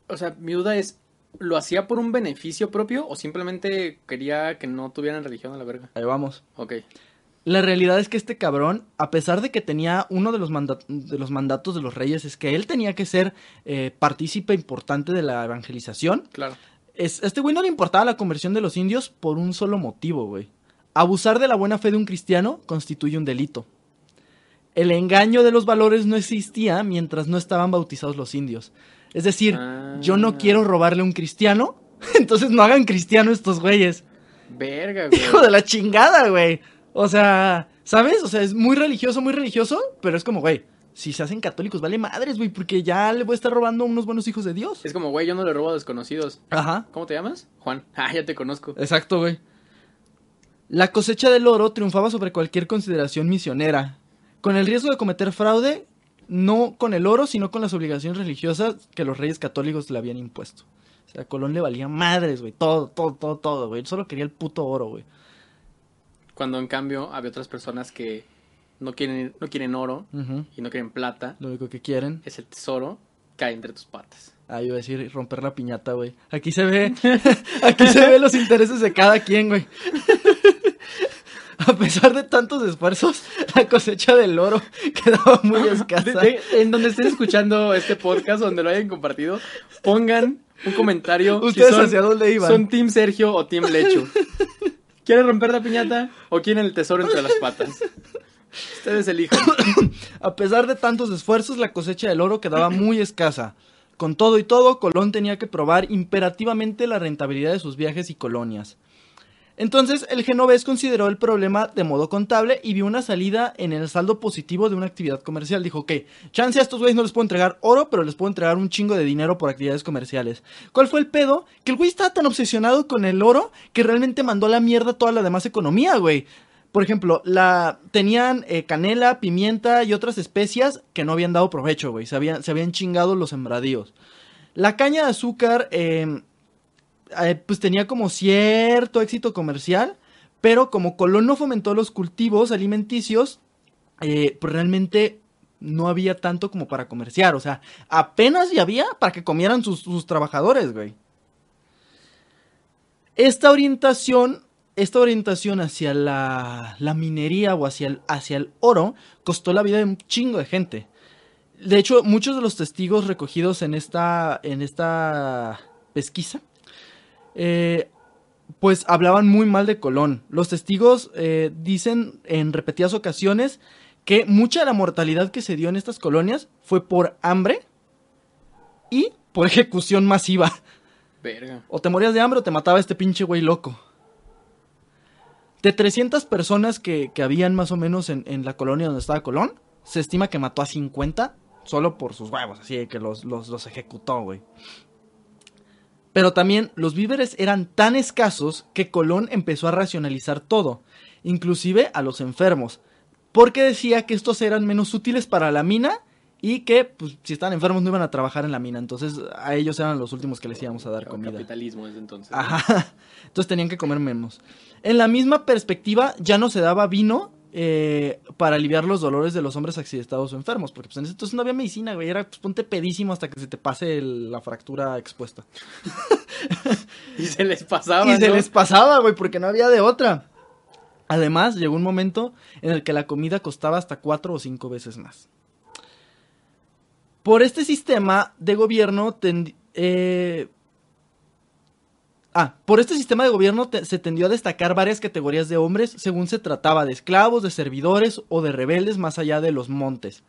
Speaker 1: o sea, mi duda es, ¿lo hacía por un beneficio propio o simplemente quería que no tuvieran religión a la verga?
Speaker 2: Ahí vamos.
Speaker 1: Ok.
Speaker 2: La realidad es que este cabrón, a pesar de que tenía uno de los, manda- de los mandatos de los reyes, es que él tenía que ser eh, partícipe importante de la evangelización.
Speaker 1: Claro.
Speaker 2: Es, a este güey no le importaba la conversión de los indios por un solo motivo, güey. Abusar de la buena fe de un cristiano constituye un delito. El engaño de los valores no existía mientras no estaban bautizados los indios. Es decir,
Speaker 1: Ah.
Speaker 2: yo no quiero robarle a un cristiano, [LAUGHS] entonces no hagan cristiano estos güeyes.
Speaker 1: Verga, güey.
Speaker 2: Hijo de la chingada, güey. O sea, ¿sabes? O sea, es muy religioso, muy religioso, pero es como, güey, si se hacen católicos, vale madres, güey, porque ya le voy a estar robando a unos buenos hijos de Dios.
Speaker 1: Es como, güey, yo no le robo a desconocidos.
Speaker 2: Ajá.
Speaker 1: ¿Cómo te llamas? Juan. [LAUGHS] Ah, ya te conozco.
Speaker 2: Exacto, güey. La cosecha del oro triunfaba sobre cualquier consideración misionera, con el riesgo de cometer fraude, no con el oro, sino con las obligaciones religiosas que los reyes católicos le habían impuesto. O sea, a Colón le valía madres, güey, todo, todo, todo, todo, güey. Solo quería el puto oro, güey.
Speaker 1: Cuando en cambio había otras personas que no quieren, no quieren oro y no quieren plata.
Speaker 2: Lo único que quieren.
Speaker 1: Es el tesoro cae entre tus patas.
Speaker 2: Ah, iba a decir romper la piñata, güey. Aquí se ve, [LAUGHS] aquí se ve los intereses de cada quien, güey. [LAUGHS] A pesar de tantos esfuerzos, la cosecha del oro [LAUGHS] quedaba muy escasa.
Speaker 1: De- de- en donde estén escuchando este podcast, donde lo hayan compartido, pongan un comentario. si
Speaker 2: ¿Ustedes
Speaker 1: son-
Speaker 2: hacia dónde iban?
Speaker 1: ¿Son Team Sergio o Team Lechu? ¿Quieren romper la piñata o quieren el tesoro entre las patas? [LAUGHS] Ustedes elijan.
Speaker 2: A pesar de tantos esfuerzos, la cosecha del oro quedaba muy escasa. Con todo y todo, Colón tenía que probar imperativamente la rentabilidad de sus viajes y colonias. Entonces, el genovés consideró el problema de modo contable y vio una salida en el saldo positivo de una actividad comercial. Dijo, ok, chance a estos güeyes no les puedo entregar oro, pero les puedo entregar un chingo de dinero por actividades comerciales. ¿Cuál fue el pedo? Que el güey estaba tan obsesionado con el oro que realmente mandó a la mierda toda la demás economía, güey. Por ejemplo, la tenían eh, canela, pimienta y otras especias que no habían dado provecho, güey. Se habían, se habían chingado los sembradíos. La caña de azúcar, eh, eh, pues tenía como cierto éxito comercial, pero como Colón no fomentó los cultivos alimenticios, eh, pues realmente no había tanto como para comerciar. O sea, apenas ya había para que comieran sus, trabajadores, güey. Esta orientación, esta orientación hacia la, la minería o hacia el, hacia el oro costó la vida de un chingo de gente. De hecho, muchos de los testigos recogidos en esta, en esta pesquisa, eh, pues hablaban muy mal de Colón. Los testigos eh, dicen en repetidas ocasiones que mucha de la mortalidad que se dio en estas colonias fue por hambre y por [LAUGHS] ejecución masiva.
Speaker 1: Verga.
Speaker 2: O te morías de hambre o te mataba este pinche güey loco. De 300 personas que, que habían más o menos en, en, la colonia donde estaba Colón, se estima que mató a 50 solo por sus huevos, así que los, los, los ejecutó, güey. Pero también los víveres eran tan escasos que Colón empezó a racionalizar todo, inclusive a los enfermos, porque decía que estos eran menos útiles para la mina y que pues, si estaban enfermos no iban a trabajar en la mina, entonces a ellos eran los últimos que les íbamos a dar comida.
Speaker 1: Capitalismo desde entonces.
Speaker 2: Ajá. Entonces tenían que comer menos. En la misma perspectiva ya no se daba vino eh, para aliviar los dolores de los hombres accidentados o enfermos, porque pues en ese entonces no había medicina, güey, era pues ponte pedísimo hasta que se te pase el, la fractura expuesta. [LAUGHS]
Speaker 1: y se les pasaba.
Speaker 2: Y se les pasaba, güey, porque no había de otra. Además, llegó un momento en el que la comida costaba hasta cuatro o cinco veces más. Por este sistema de gobierno, eh, ah, por este sistema de gobierno se tendió a destacar varias categorías de hombres según se trataba de esclavos, de servidores o de rebeldes más allá de los montes.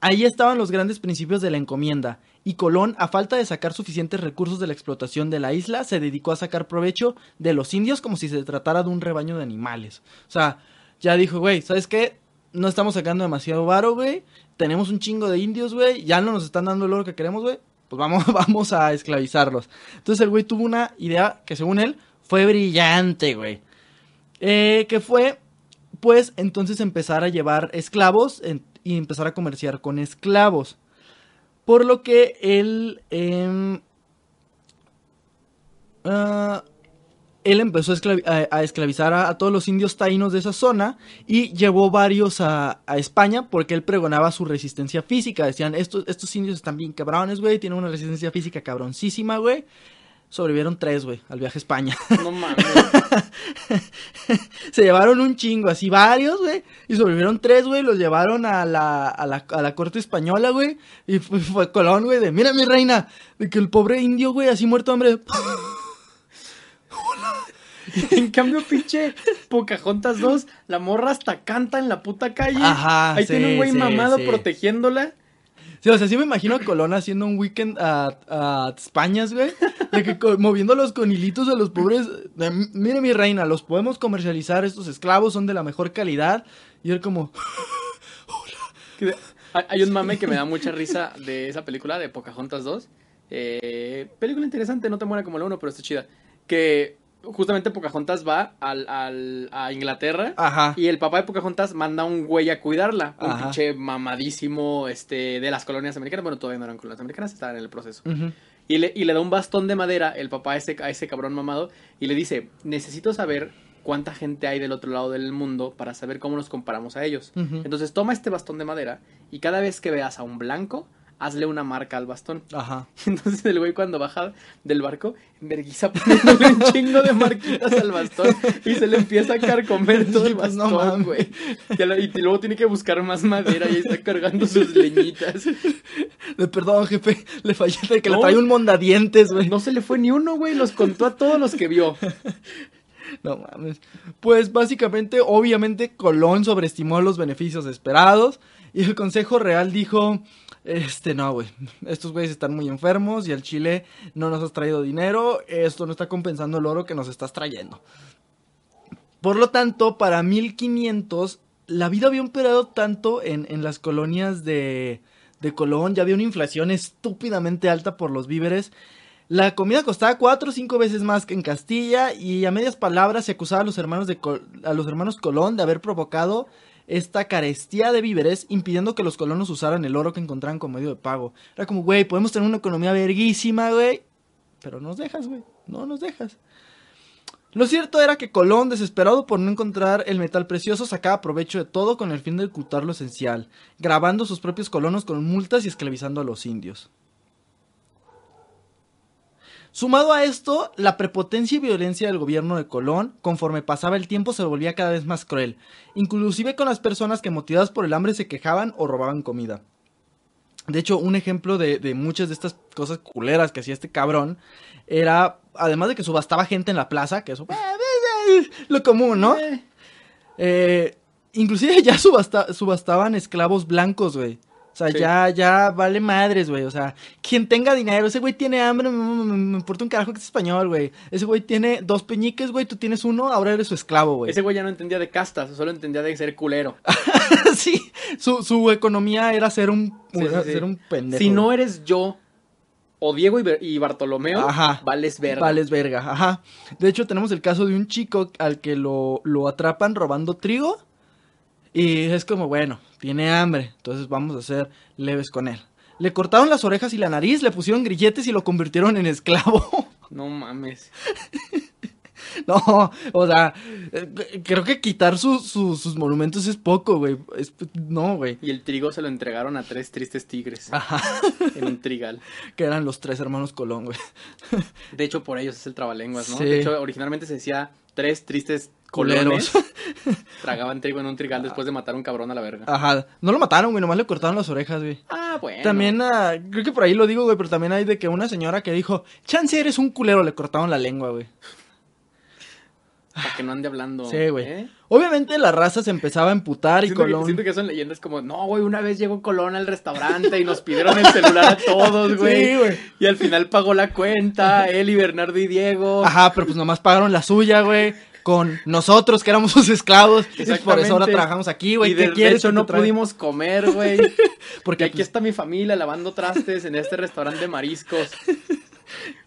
Speaker 2: Ahí estaban los grandes principios de la encomienda, y Colón, a falta de sacar suficientes recursos de la explotación de la isla, se dedicó a sacar provecho de los indios como si se tratara de un rebaño de animales. O sea, ya dijo, güey, ¿sabes qué? No estamos sacando demasiado varo, güey tenemos un chingo de indios, güey, ya no nos están dando el oro que queremos, güey, pues vamos, [LAUGHS] vamos a esclavizarlos. Entonces el güey tuvo una idea que según él fue brillante, güey. Eh, que fue, pues, entonces empezar a llevar esclavos y empezar a comerciar con esclavos. Por lo que él... Eh, él empezó a, esclavizar a, todos los indios taínos de esa zona y llevó varios a, España porque él pregonaba su resistencia física. Decían, estos, estos indios están bien cabrones, güey, tienen una resistencia física cabroncísima, güey. Sobrevivieron tres, güey, al viaje a España.
Speaker 1: No [LAUGHS] mames.
Speaker 2: Se llevaron un chingo, así varios, güey. Y sobrevivieron tres, güey. Los llevaron a la, a la, a la corte española, güey. Y fue, fue Colón, güey, de, mira mi reina. De que el pobre indio, güey, así muerto, hombre. [LAUGHS] [LAUGHS]
Speaker 1: en cambio, pinche Pocahontas 2, la morra hasta canta en la puta calle.
Speaker 2: Ajá,
Speaker 1: Ahí tiene un güey mamado protegiéndola.
Speaker 2: Sí, o sea, sí me imagino a Colón haciendo un weekend a, a Españas, güey. De que moviendo los conilitos de los pobres. Mire, mi reina, los podemos comercializar. Estos esclavos son de la mejor calidad. Y él, como. [LAUGHS]
Speaker 1: Hola. Hay un mame que me da mucha risa de esa película de Pocahontas 2. Eh, película interesante, no te muera como la uno, pero está chida. Que justamente Pocahontas va al, al, a Inglaterra
Speaker 2: Ajá.
Speaker 1: y el papá de Pocahontas manda un güey a cuidarla, un pinche mamadísimo este, de las colonias americanas, bueno, todavía no eran colonias americanas, estaban en el proceso. y, le, y le da un bastón de madera el papá a ese, a ese cabrón mamado y le dice, necesito saber cuánta gente hay del otro lado del mundo para saber cómo nos comparamos a ellos. Entonces toma este bastón de madera y cada vez que veas a un blanco, hazle una marca al bastón.
Speaker 2: Ajá. [LAUGHS]
Speaker 1: Entonces el güey cuando baja del barco, verguiza poniéndole un chingo de marquitas al bastón y se le empieza a carcomer [LAUGHS] todo el bastón, güey. y, luego tiene que buscar más madera y está cargando sus [LAUGHS] leñitas.
Speaker 2: De perdón, jefe, le fallé de que le trae un mondadientes, güey.
Speaker 1: No se le fue ni uno, güey, los contó a todos los que vio.
Speaker 2: No mames. Pues básicamente, obviamente, Colón sobreestimó los beneficios esperados y el Consejo Real dijo, este, no, güey, estos güeyes están muy enfermos y el Chile no nos has traído dinero, esto no está compensando el oro que nos estás trayendo. Por lo tanto, para 1500, la vida había empeorado tanto en, en las colonias de, de Colón, ya había una inflación estúpidamente alta por los víveres la comida costaba cuatro o cinco veces más que en Castilla y a medias palabras se acusaba a los hermanos de a los hermanos Colón de haber provocado esta carestía de víveres, impidiendo que los colonos usaran el oro que encontraban como medio de pago. Era como, güey, podemos tener una economía verguísima, güey, pero nos dejas, güey, no nos dejas. Lo cierto era que Colón, desesperado por no encontrar el metal precioso, sacaba provecho de todo con el fin de ocultar lo esencial, grabando sus propios colonos con multas y esclavizando a los indios. Sumado a esto, la prepotencia y violencia del gobierno de Colón, conforme pasaba el tiempo, se volvía cada vez más cruel, inclusive con las personas que motivadas por el hambre se quejaban o robaban comida. De hecho, un ejemplo de, muchas de estas cosas culeras que hacía este cabrón era, además de que subastaba gente en la plaza, que eso, [LAUGHS] lo común, ¿no? Eh. Eh, inclusive ya subastaban esclavos blancos, güey. O sea, ya, ya vale madres, güey. O sea, quien tenga dinero, ese güey tiene hambre, me, importa un carajo que es español, güey. Ese güey tiene dos peñiques, güey, tú tienes uno, ahora eres su esclavo, güey.
Speaker 1: Ese güey ya no entendía de castas, solo entendía de ser culero. [LAUGHS]
Speaker 2: sí, su, su economía era ser un, ser un pendejo.
Speaker 1: Si no eres yo, o Diego y, Bartolomeo, ajá, vales verga.
Speaker 2: Vales verga, ajá. De hecho, tenemos el caso de un chico al que lo, lo atrapan robando trigo. Y es como, bueno, tiene hambre, entonces vamos a ser leves con él. Le cortaron las orejas y la nariz, le pusieron grilletes y lo convirtieron en esclavo. [LAUGHS]
Speaker 1: No mames. [LAUGHS]
Speaker 2: no, o sea, eh, creo que quitar sus monumentos es poco, güey. no, güey.
Speaker 1: Y el trigo se lo entregaron a tres tristes tigres. Ajá. [LAUGHS] En un trigal.
Speaker 2: Que eran los tres hermanos Colón, güey.
Speaker 1: De hecho, por ellos es el trabalenguas, ¿no? De hecho, originalmente se decía tres tristes Culeros. [LAUGHS] Tragaban trigo en un trigal después de matar a un cabrón a la verga.
Speaker 2: Ajá. No lo mataron, güey. Nomás le cortaron las orejas, güey.
Speaker 1: Ah, bueno.
Speaker 2: También, ah, creo que por ahí lo digo, güey. Pero también hay de que una señora que dijo, chance eres un culero, le cortaron la lengua, güey.
Speaker 1: Para que no ande hablando.
Speaker 2: Sí, güey. ¿eh? Obviamente la raza se empezaba a emputar y Colón.
Speaker 1: siento que son leyendas como, no, güey, una vez llegó Colón al restaurante y nos pidieron el celular a todos, [LAUGHS] güey. Sí, güey. Y al final pagó la cuenta, él y Bernardo y Diego.
Speaker 2: Ajá, pero pues nomás pagaron la suya, güey con nosotros que éramos [LAUGHS] sus esclavos. Por eso ahora trabajamos aquí, güey.
Speaker 1: Y de, de hecho no pudimos comer, güey. [LAUGHS] Porque aquí pues está mi familia lavando trastes en este restaurante de mariscos. [LAUGHS]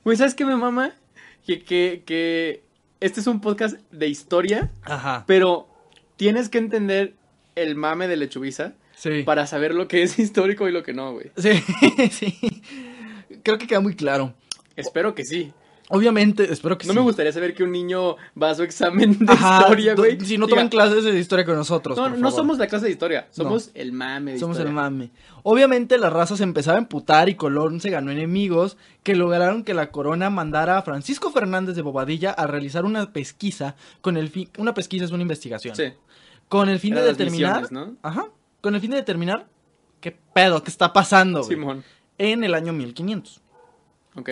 Speaker 1: Güey, ¿sabes qué me mama? Que, que, que este es un podcast de historia. Ajá. Pero tienes que entender el mame de Lechubiza. Sí. Para saber lo que es histórico y lo que no, güey.
Speaker 2: Sí, sí. Creo que queda muy claro.
Speaker 1: Espero que sí.
Speaker 2: Obviamente, espero que
Speaker 1: no sí. No me gustaría saber que un niño va a su examen de historia, güey.
Speaker 2: Si no toman clases de historia con nosotros.
Speaker 1: No, no somos la clase de historia, somos el mame de
Speaker 2: Somos el mame. Obviamente la raza se empezaba a emputar y Colón se ganó enemigos que lograron que la corona mandara a Francisco Fernández de Bobadilla a realizar una pesquisa con el fin. Una pesquisa es una investigación. Sí. Con el fin de determinar. ¿no? Ajá. Con el fin de determinar qué pedo, qué está pasando, güey. Simón. En el año 1500.
Speaker 1: Ok.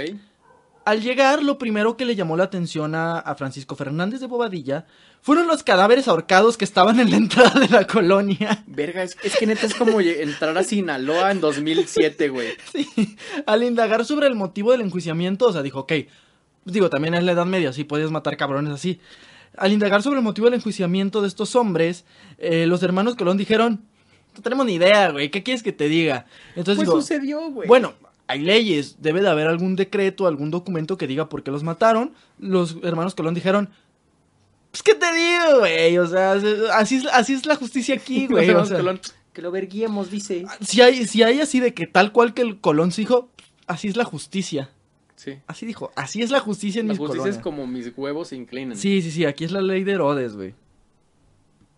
Speaker 2: Al llegar, lo primero que le llamó la atención a, Francisco Fernández de Bobadilla fueron los cadáveres ahorcados que estaban en la [LAUGHS] entrada de la colonia.
Speaker 1: Verga, es, que neta es como entrar a Sinaloa en 2007, güey. [LAUGHS]
Speaker 2: Sí, al indagar sobre el motivo del enjuiciamiento, o sea, dijo, ok, digo, también es la Edad Media, sí, podías matar cabrones así. Al indagar sobre el motivo del enjuiciamiento de estos hombres, eh, los hermanos Colón dijeron, no tenemos ni idea, güey, ¿qué quieres que te diga?
Speaker 1: Entonces, pues sucedió, güey.
Speaker 2: Bueno, hay leyes, debe de haber algún decreto, algún documento que diga por qué los mataron. Los hermanos Colón dijeron, pues qué te digo, güey, o sea, así es, así es la justicia aquí, [LAUGHS] güey.
Speaker 1: que lo verguiemos, dice.
Speaker 2: Si hay, si hay así de que tal cual que el Colón se dijo, así es la justicia. Sí. Así dijo, así es la justicia en la mis justicia es
Speaker 1: como mis huevos se inclinan.
Speaker 2: Sí, sí, sí, aquí es la ley de Herodes, güey.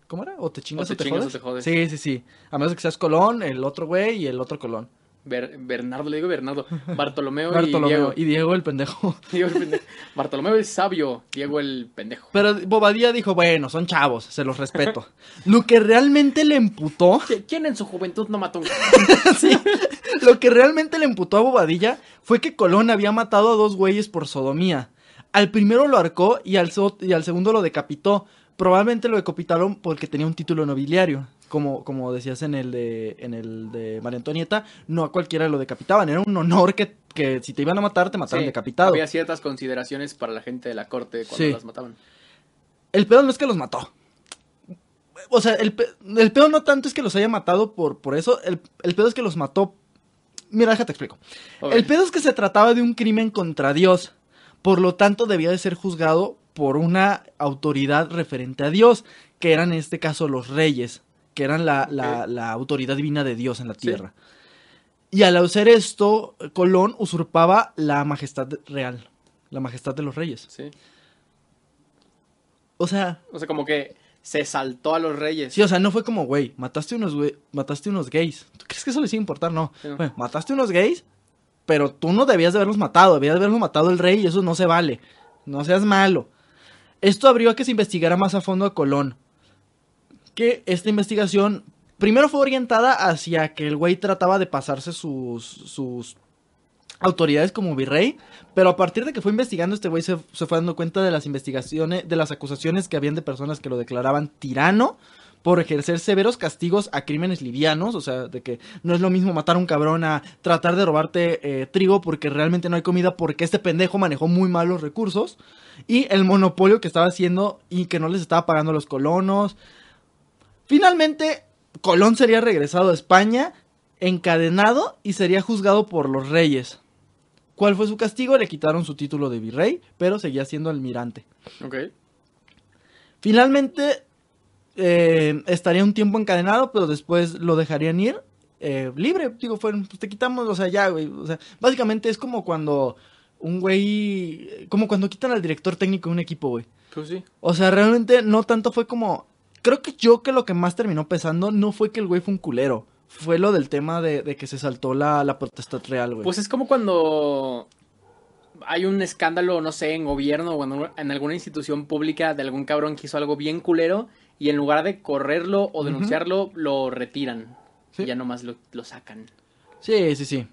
Speaker 2: ¿Cómo era? ¿O te chingas o te, o te jodes? Sí, sí, sí. A menos que seas Colón, el otro güey y el otro Colón.
Speaker 1: Bernardo, le digo Bernardo. [LAUGHS] Bartolomeo, y Diego.
Speaker 2: Y Diego el pendejo. [LAUGHS]
Speaker 1: Bartolomeo es sabio, Diego el pendejo.
Speaker 2: Pero Bobadilla dijo, bueno, son chavos, se los respeto. [LAUGHS] Lo que realmente le emputó...
Speaker 1: ¿Quién en su juventud no mató un
Speaker 2: sí. Lo que realmente le emputó a Bobadilla fue que Colón había matado a dos güeyes por sodomía. Al primero lo arcó y al, y al segundo lo decapitó. Probablemente lo decapitaron porque tenía un título nobiliario como, como decías en el de en el de María Antonieta, no a cualquiera lo decapitaban, era un honor que, que si te iban a matar, te mataron decapitado.
Speaker 1: Había ciertas consideraciones para la gente de la corte cuando las mataban.
Speaker 2: El pedo no es que los mató. O sea, el, el pedo no tanto es que los haya matado por, por eso, el, el pedo es que los mató. Mira, déjate explico. El pedo es que se trataba de un crimen contra Dios. Por lo tanto, debía de ser juzgado por una autoridad referente a Dios, que eran en este caso los reyes que eran la, la, autoridad divina de Dios en la tierra. Y al hacer esto, Colón usurpaba la majestad real. La majestad de los reyes.
Speaker 1: Sí.
Speaker 2: O sea,
Speaker 1: O sea, como que se saltó a los reyes.
Speaker 2: sí, o sea, no fue como, güey, mataste unos, güey, mataste unos gays. ¿Tú crees que eso les iba a importar? No.
Speaker 1: Sí, no.
Speaker 2: Mataste unos gays, pero tú no debías de haberlos matado, debías de haberlos matado el rey y eso no se vale. No seas malo. Esto abrió a que se investigara más a fondo a Colón. Que esta investigación primero fue orientada hacia que el güey trataba de pasarse sus, sus autoridades como virrey, pero a partir de que fue investigando este güey se, se fue dando cuenta de las investigaciones, de las acusaciones que habían de personas que lo declaraban tirano por ejercer severos castigos a crímenes livianos, o sea, de que no es lo mismo matar a un cabrón a tratar de robarte eh, trigo porque realmente no hay comida porque este pendejo manejó muy mal los recursos y el monopolio que estaba haciendo y que no les estaba pagando a los colonos. Finalmente, Colón sería regresado a España, encadenado y sería juzgado por los reyes. ¿Cuál fue su castigo? Le quitaron su título de virrey, pero seguía siendo almirante.
Speaker 1: Ok.
Speaker 2: Finalmente, eh, estaría un tiempo encadenado, pero después lo dejarían ir eh, libre. Digo, fueron, pues te quitamos, o sea, ya, güey. O sea, básicamente es como cuando un güey, como cuando quitan al director técnico de un equipo, güey.
Speaker 1: Pues sí.
Speaker 2: O sea, realmente no tanto fue como. Creo que yo que lo que más terminó pesando no fue que el güey fue un culero. Fue lo del tema de, de que se saltó la, la protesta real, güey.
Speaker 1: Pues es como cuando hay un escándalo, no sé, en gobierno o en, alguna institución pública de algún cabrón que hizo algo bien culero y en lugar de correrlo o denunciarlo, lo retiran.
Speaker 2: Sí.
Speaker 1: Y ya nomás lo, lo sacan.
Speaker 2: Sí, sí, sí.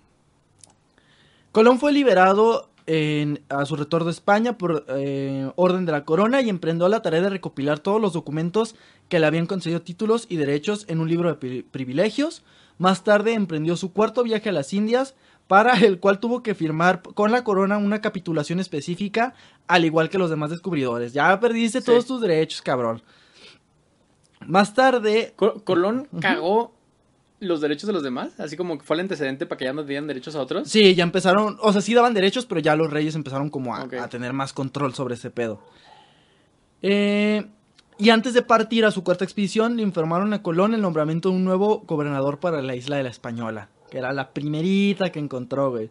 Speaker 2: Colón fue liberado en- a su retorno a España por eh, orden de la corona y emprendió la tarea de recopilar todos los documentos que le habían concedido títulos y derechos en un libro de pri- privilegios. Más tarde emprendió su cuarto viaje a las Indias, para el cual tuvo que firmar con la corona una capitulación específica, al igual que los demás descubridores. Ya perdiste
Speaker 1: Sí.
Speaker 2: todos tus derechos, cabrón. Más tarde,
Speaker 1: Co- Colón cagó los derechos de los demás, así como que fue el antecedente para que ya no dieran derechos a otros.
Speaker 2: Sí, ya empezaron, o sea, sí daban derechos, pero ya los reyes empezaron como a, tener más control sobre ese pedo. Eh, y antes de partir a su cuarta expedición, le informaron a Colón el nombramiento de un nuevo gobernador para la isla de la Española, que era la primerita que encontró, güey.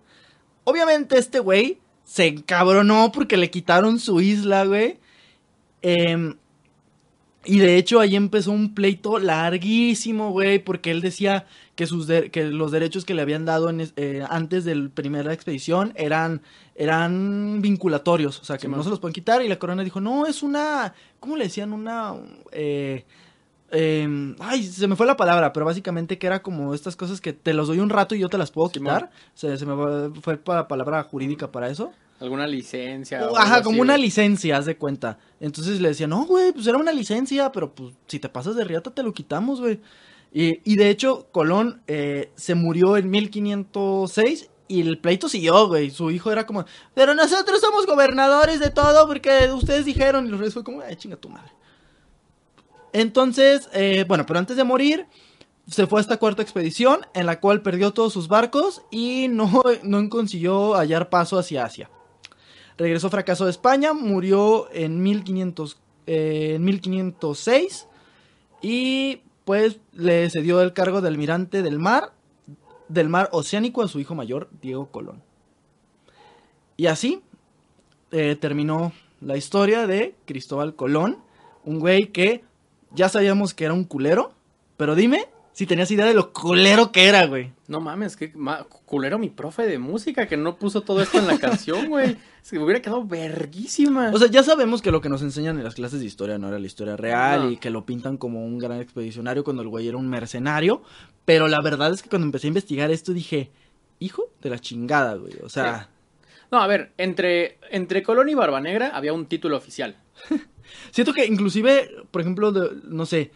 Speaker 2: Obviamente este güey se encabronó porque le quitaron su isla, güey. Em, y de hecho ahí empezó un pleito larguísimo, güey, porque él decía que, sus de- que los derechos que le habían dado en eh, antes de la primera expedición eran, eran vinculatorios, o sea, que no se los pueden quitar. Y la corona dijo, no, es una, ¿cómo le decían? Una... eh, eh, ay, se me fue la palabra, pero básicamente que era como estas cosas que te los doy un rato y yo te las puedo quitar. Se, se me fue- fue la palabra jurídica para eso.
Speaker 1: Alguna licencia. o
Speaker 2: Ajá, como
Speaker 1: así,
Speaker 2: una
Speaker 1: güey.
Speaker 2: licencia, haz de cuenta. Entonces le decían, no, güey, pues era una licencia, pero pues si te pasas de riata te lo quitamos, güey. Y, y de hecho, Colón eh, se murió en 1506 y el pleito siguió, güey. Su hijo era como, pero nosotros somos gobernadores de todo porque ustedes dijeron. Y los reyes fue como, ay, chinga tu madre. Entonces, eh, bueno, pero antes de morir, se fue a esta cuarta expedición en la cual perdió todos sus barcos y no, no consiguió hallar paso hacia Asia. Regresó fracaso de España, murió en, 1500, eh, en 1506 y pues le cedió el cargo de almirante del mar, del mar oceánico a su hijo mayor, Diego Colón. Y así eh, terminó la historia de Cristóbal Colón, un güey que ya sabíamos que era un culero, pero dime si tenías idea de lo culero que era, güey.
Speaker 1: No mames, que ma- culero mi profe de música que no puso todo esto en la canción, [LAUGHS] güey. Se me hubiera quedado verguísima.
Speaker 2: O sea, ya sabemos que lo que nos enseñan en las clases de historia no era la historia real
Speaker 1: No.
Speaker 2: y que lo pintan como un gran expedicionario cuando el güey era un mercenario. Pero la verdad es que cuando empecé a investigar esto dije, hijo de la chingada, güey. O sea,
Speaker 1: No, a ver, entre, entre Colón y Barba Negra había un título oficial. [LAUGHS]
Speaker 2: siento que inclusive, por ejemplo, de- no sé,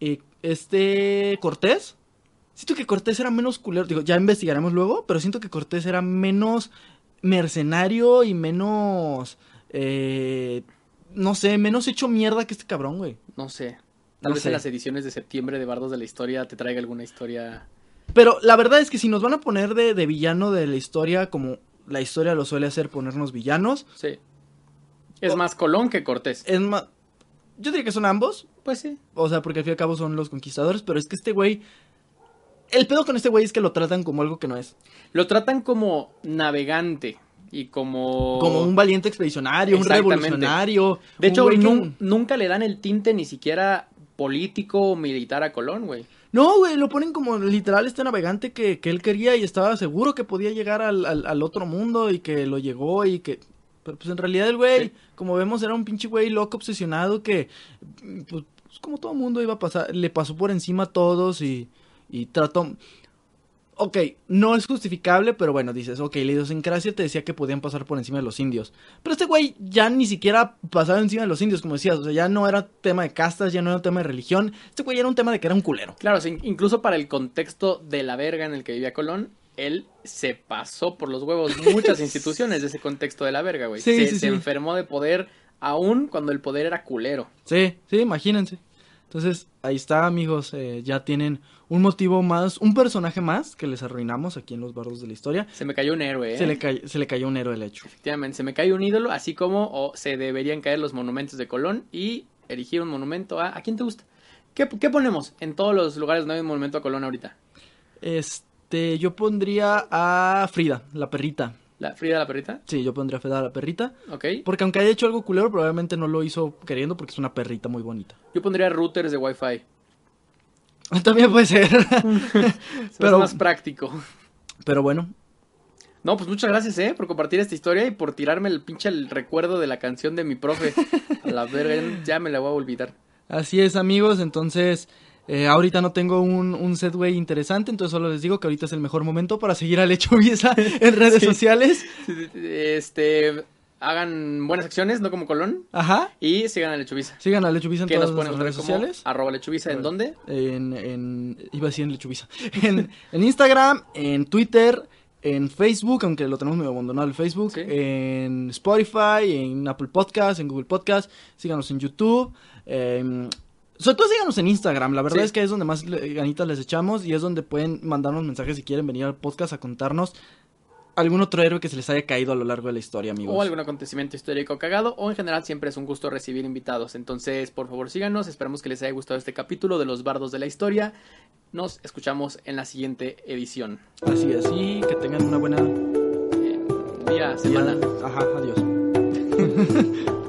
Speaker 2: eh, este Cortés. Siento que Cortés era menos culero. Digo, ya investigaremos luego, pero siento que Cortés era menos mercenario y menos... eh, no sé, menos hecho mierda que este cabrón, güey.
Speaker 1: No sé. Tal
Speaker 2: No
Speaker 1: vez
Speaker 2: sé.
Speaker 1: en las ediciones de septiembre de Bardos de la Historia te traiga alguna historia.
Speaker 2: Pero la verdad es que si nos van a poner de, de villano de la historia, como la historia lo suele hacer ponernos villanos,
Speaker 1: Sí. Es más Colón que Cortés.
Speaker 2: es más... Yo diría que son ambos,
Speaker 1: Pues sí.
Speaker 2: o sea, porque al fin y al cabo son los conquistadores, pero es que este güey... El pedo con este güey es que lo tratan como algo que no es.
Speaker 1: Lo tratan como navegante. y como...
Speaker 2: Como un valiente expedicionario, un revolucionario.
Speaker 1: De hecho,
Speaker 2: güey
Speaker 1: nun- nunca le dan el tinte ni siquiera político o militar a Colón, güey.
Speaker 2: No, güey, lo ponen como literal este navegante que, que él quería y estaba seguro que podía llegar al, al, al otro mundo y que lo llegó y que... Pero pues en realidad el güey,
Speaker 1: Sí.
Speaker 2: como vemos, era un pinche güey loco, obsesionado que, pues, pues, como todo mundo iba a pasar, le pasó por encima a todos y, y trató... Ok, no es justificable, pero bueno, dices, ok, la idiosincrasia te decía que podían pasar por encima de los indios. Pero este güey ya ni siquiera pasaba encima de los indios, como decías, o sea, ya no era tema de castas, ya no era tema de religión, este güey era un tema de que era un culero.
Speaker 1: Claro, sí, incluso para el contexto de la verga en el que vivía Colón, él se pasó por los huevos muchas [LAUGHS] instituciones de ese contexto de la verga, güey.
Speaker 2: Sí,
Speaker 1: se,
Speaker 2: sí,
Speaker 1: se
Speaker 2: sí.
Speaker 1: enfermó de poder aún cuando el poder era culero.
Speaker 2: Sí, sí, imagínense. Entonces, ahí está, amigos. eh, ya tienen un motivo más, un personaje más que les arruinamos aquí en los bardos de la historia.
Speaker 1: Se me cayó un héroe, ¿eh?
Speaker 2: Se, le cay- se le cayó un héroe del hecho.
Speaker 1: Efectivamente, se me cae un ídolo, así como se deberían caer los monumentos de Colón y erigir un monumento a... ¿A quién te gusta? ¿Qué, qué ponemos en todos los lugares donde hay un monumento a Colón ahorita?
Speaker 2: Este, yo pondría a Frida, la perrita.
Speaker 1: ¿La Frida la perrita?
Speaker 2: Sí, yo pondría a Frida, la perrita.
Speaker 1: Ok.
Speaker 2: Porque aunque haya hecho algo culero, probablemente no lo hizo queriendo porque es una perrita muy bonita.
Speaker 1: Yo pondría routers de Wi-Fi. [LAUGHS]
Speaker 2: También puede ser. [LAUGHS]
Speaker 1: Pero...
Speaker 2: Pero-
Speaker 1: más práctico.
Speaker 2: Pero bueno,
Speaker 1: No, pues muchas gracias, ¿eh? Por compartir esta historia y por tirarme el pinche el recuerdo de la canción de mi profe. A la verga, ya me la voy a olvidar.
Speaker 2: Así es, amigos. Entonces, eh, ahorita no tengo un, un setway interesante, entonces solo les digo que ahorita es el mejor momento para seguir a Lecho Biesa en [LAUGHS] redes
Speaker 1: Sí.
Speaker 2: sociales.
Speaker 1: Este, hagan buenas acciones, no como Colón.
Speaker 2: Ajá.
Speaker 1: Y sigan a Lechuvisa.
Speaker 2: Sigan a Lecho Biesa en todas
Speaker 1: nos pueden
Speaker 2: redes sociales.
Speaker 1: arroba Lechuvisa. ¿En dónde?
Speaker 2: En, en, iba a decir en Lecho Biesa. [LAUGHS] En, en Instagram, en Twitter, en Facebook, aunque lo tenemos medio abandonado el Facebook,
Speaker 1: Sí.
Speaker 2: en Spotify, en Apple Podcast, en Google Podcast. Síganos en YouTube. em, sobre todo síganos en Instagram, la verdad
Speaker 1: Sí.
Speaker 2: es que es donde más ganitas les echamos y es donde pueden mandarnos mensajes si quieren venir al podcast a contarnos algún otro héroe que se les haya caído a lo largo de la historia, amigos.
Speaker 1: O algún acontecimiento histórico cagado. O en general siempre es un gusto recibir invitados. Entonces, por favor, síganos. Esperamos que les haya gustado este capítulo de los bardos de la historia. Nos escuchamos en la siguiente edición.
Speaker 2: Así, así, que tengan una buena
Speaker 1: Eh, día,
Speaker 2: día.
Speaker 1: semana.
Speaker 2: Ajá, adiós. [LAUGHS]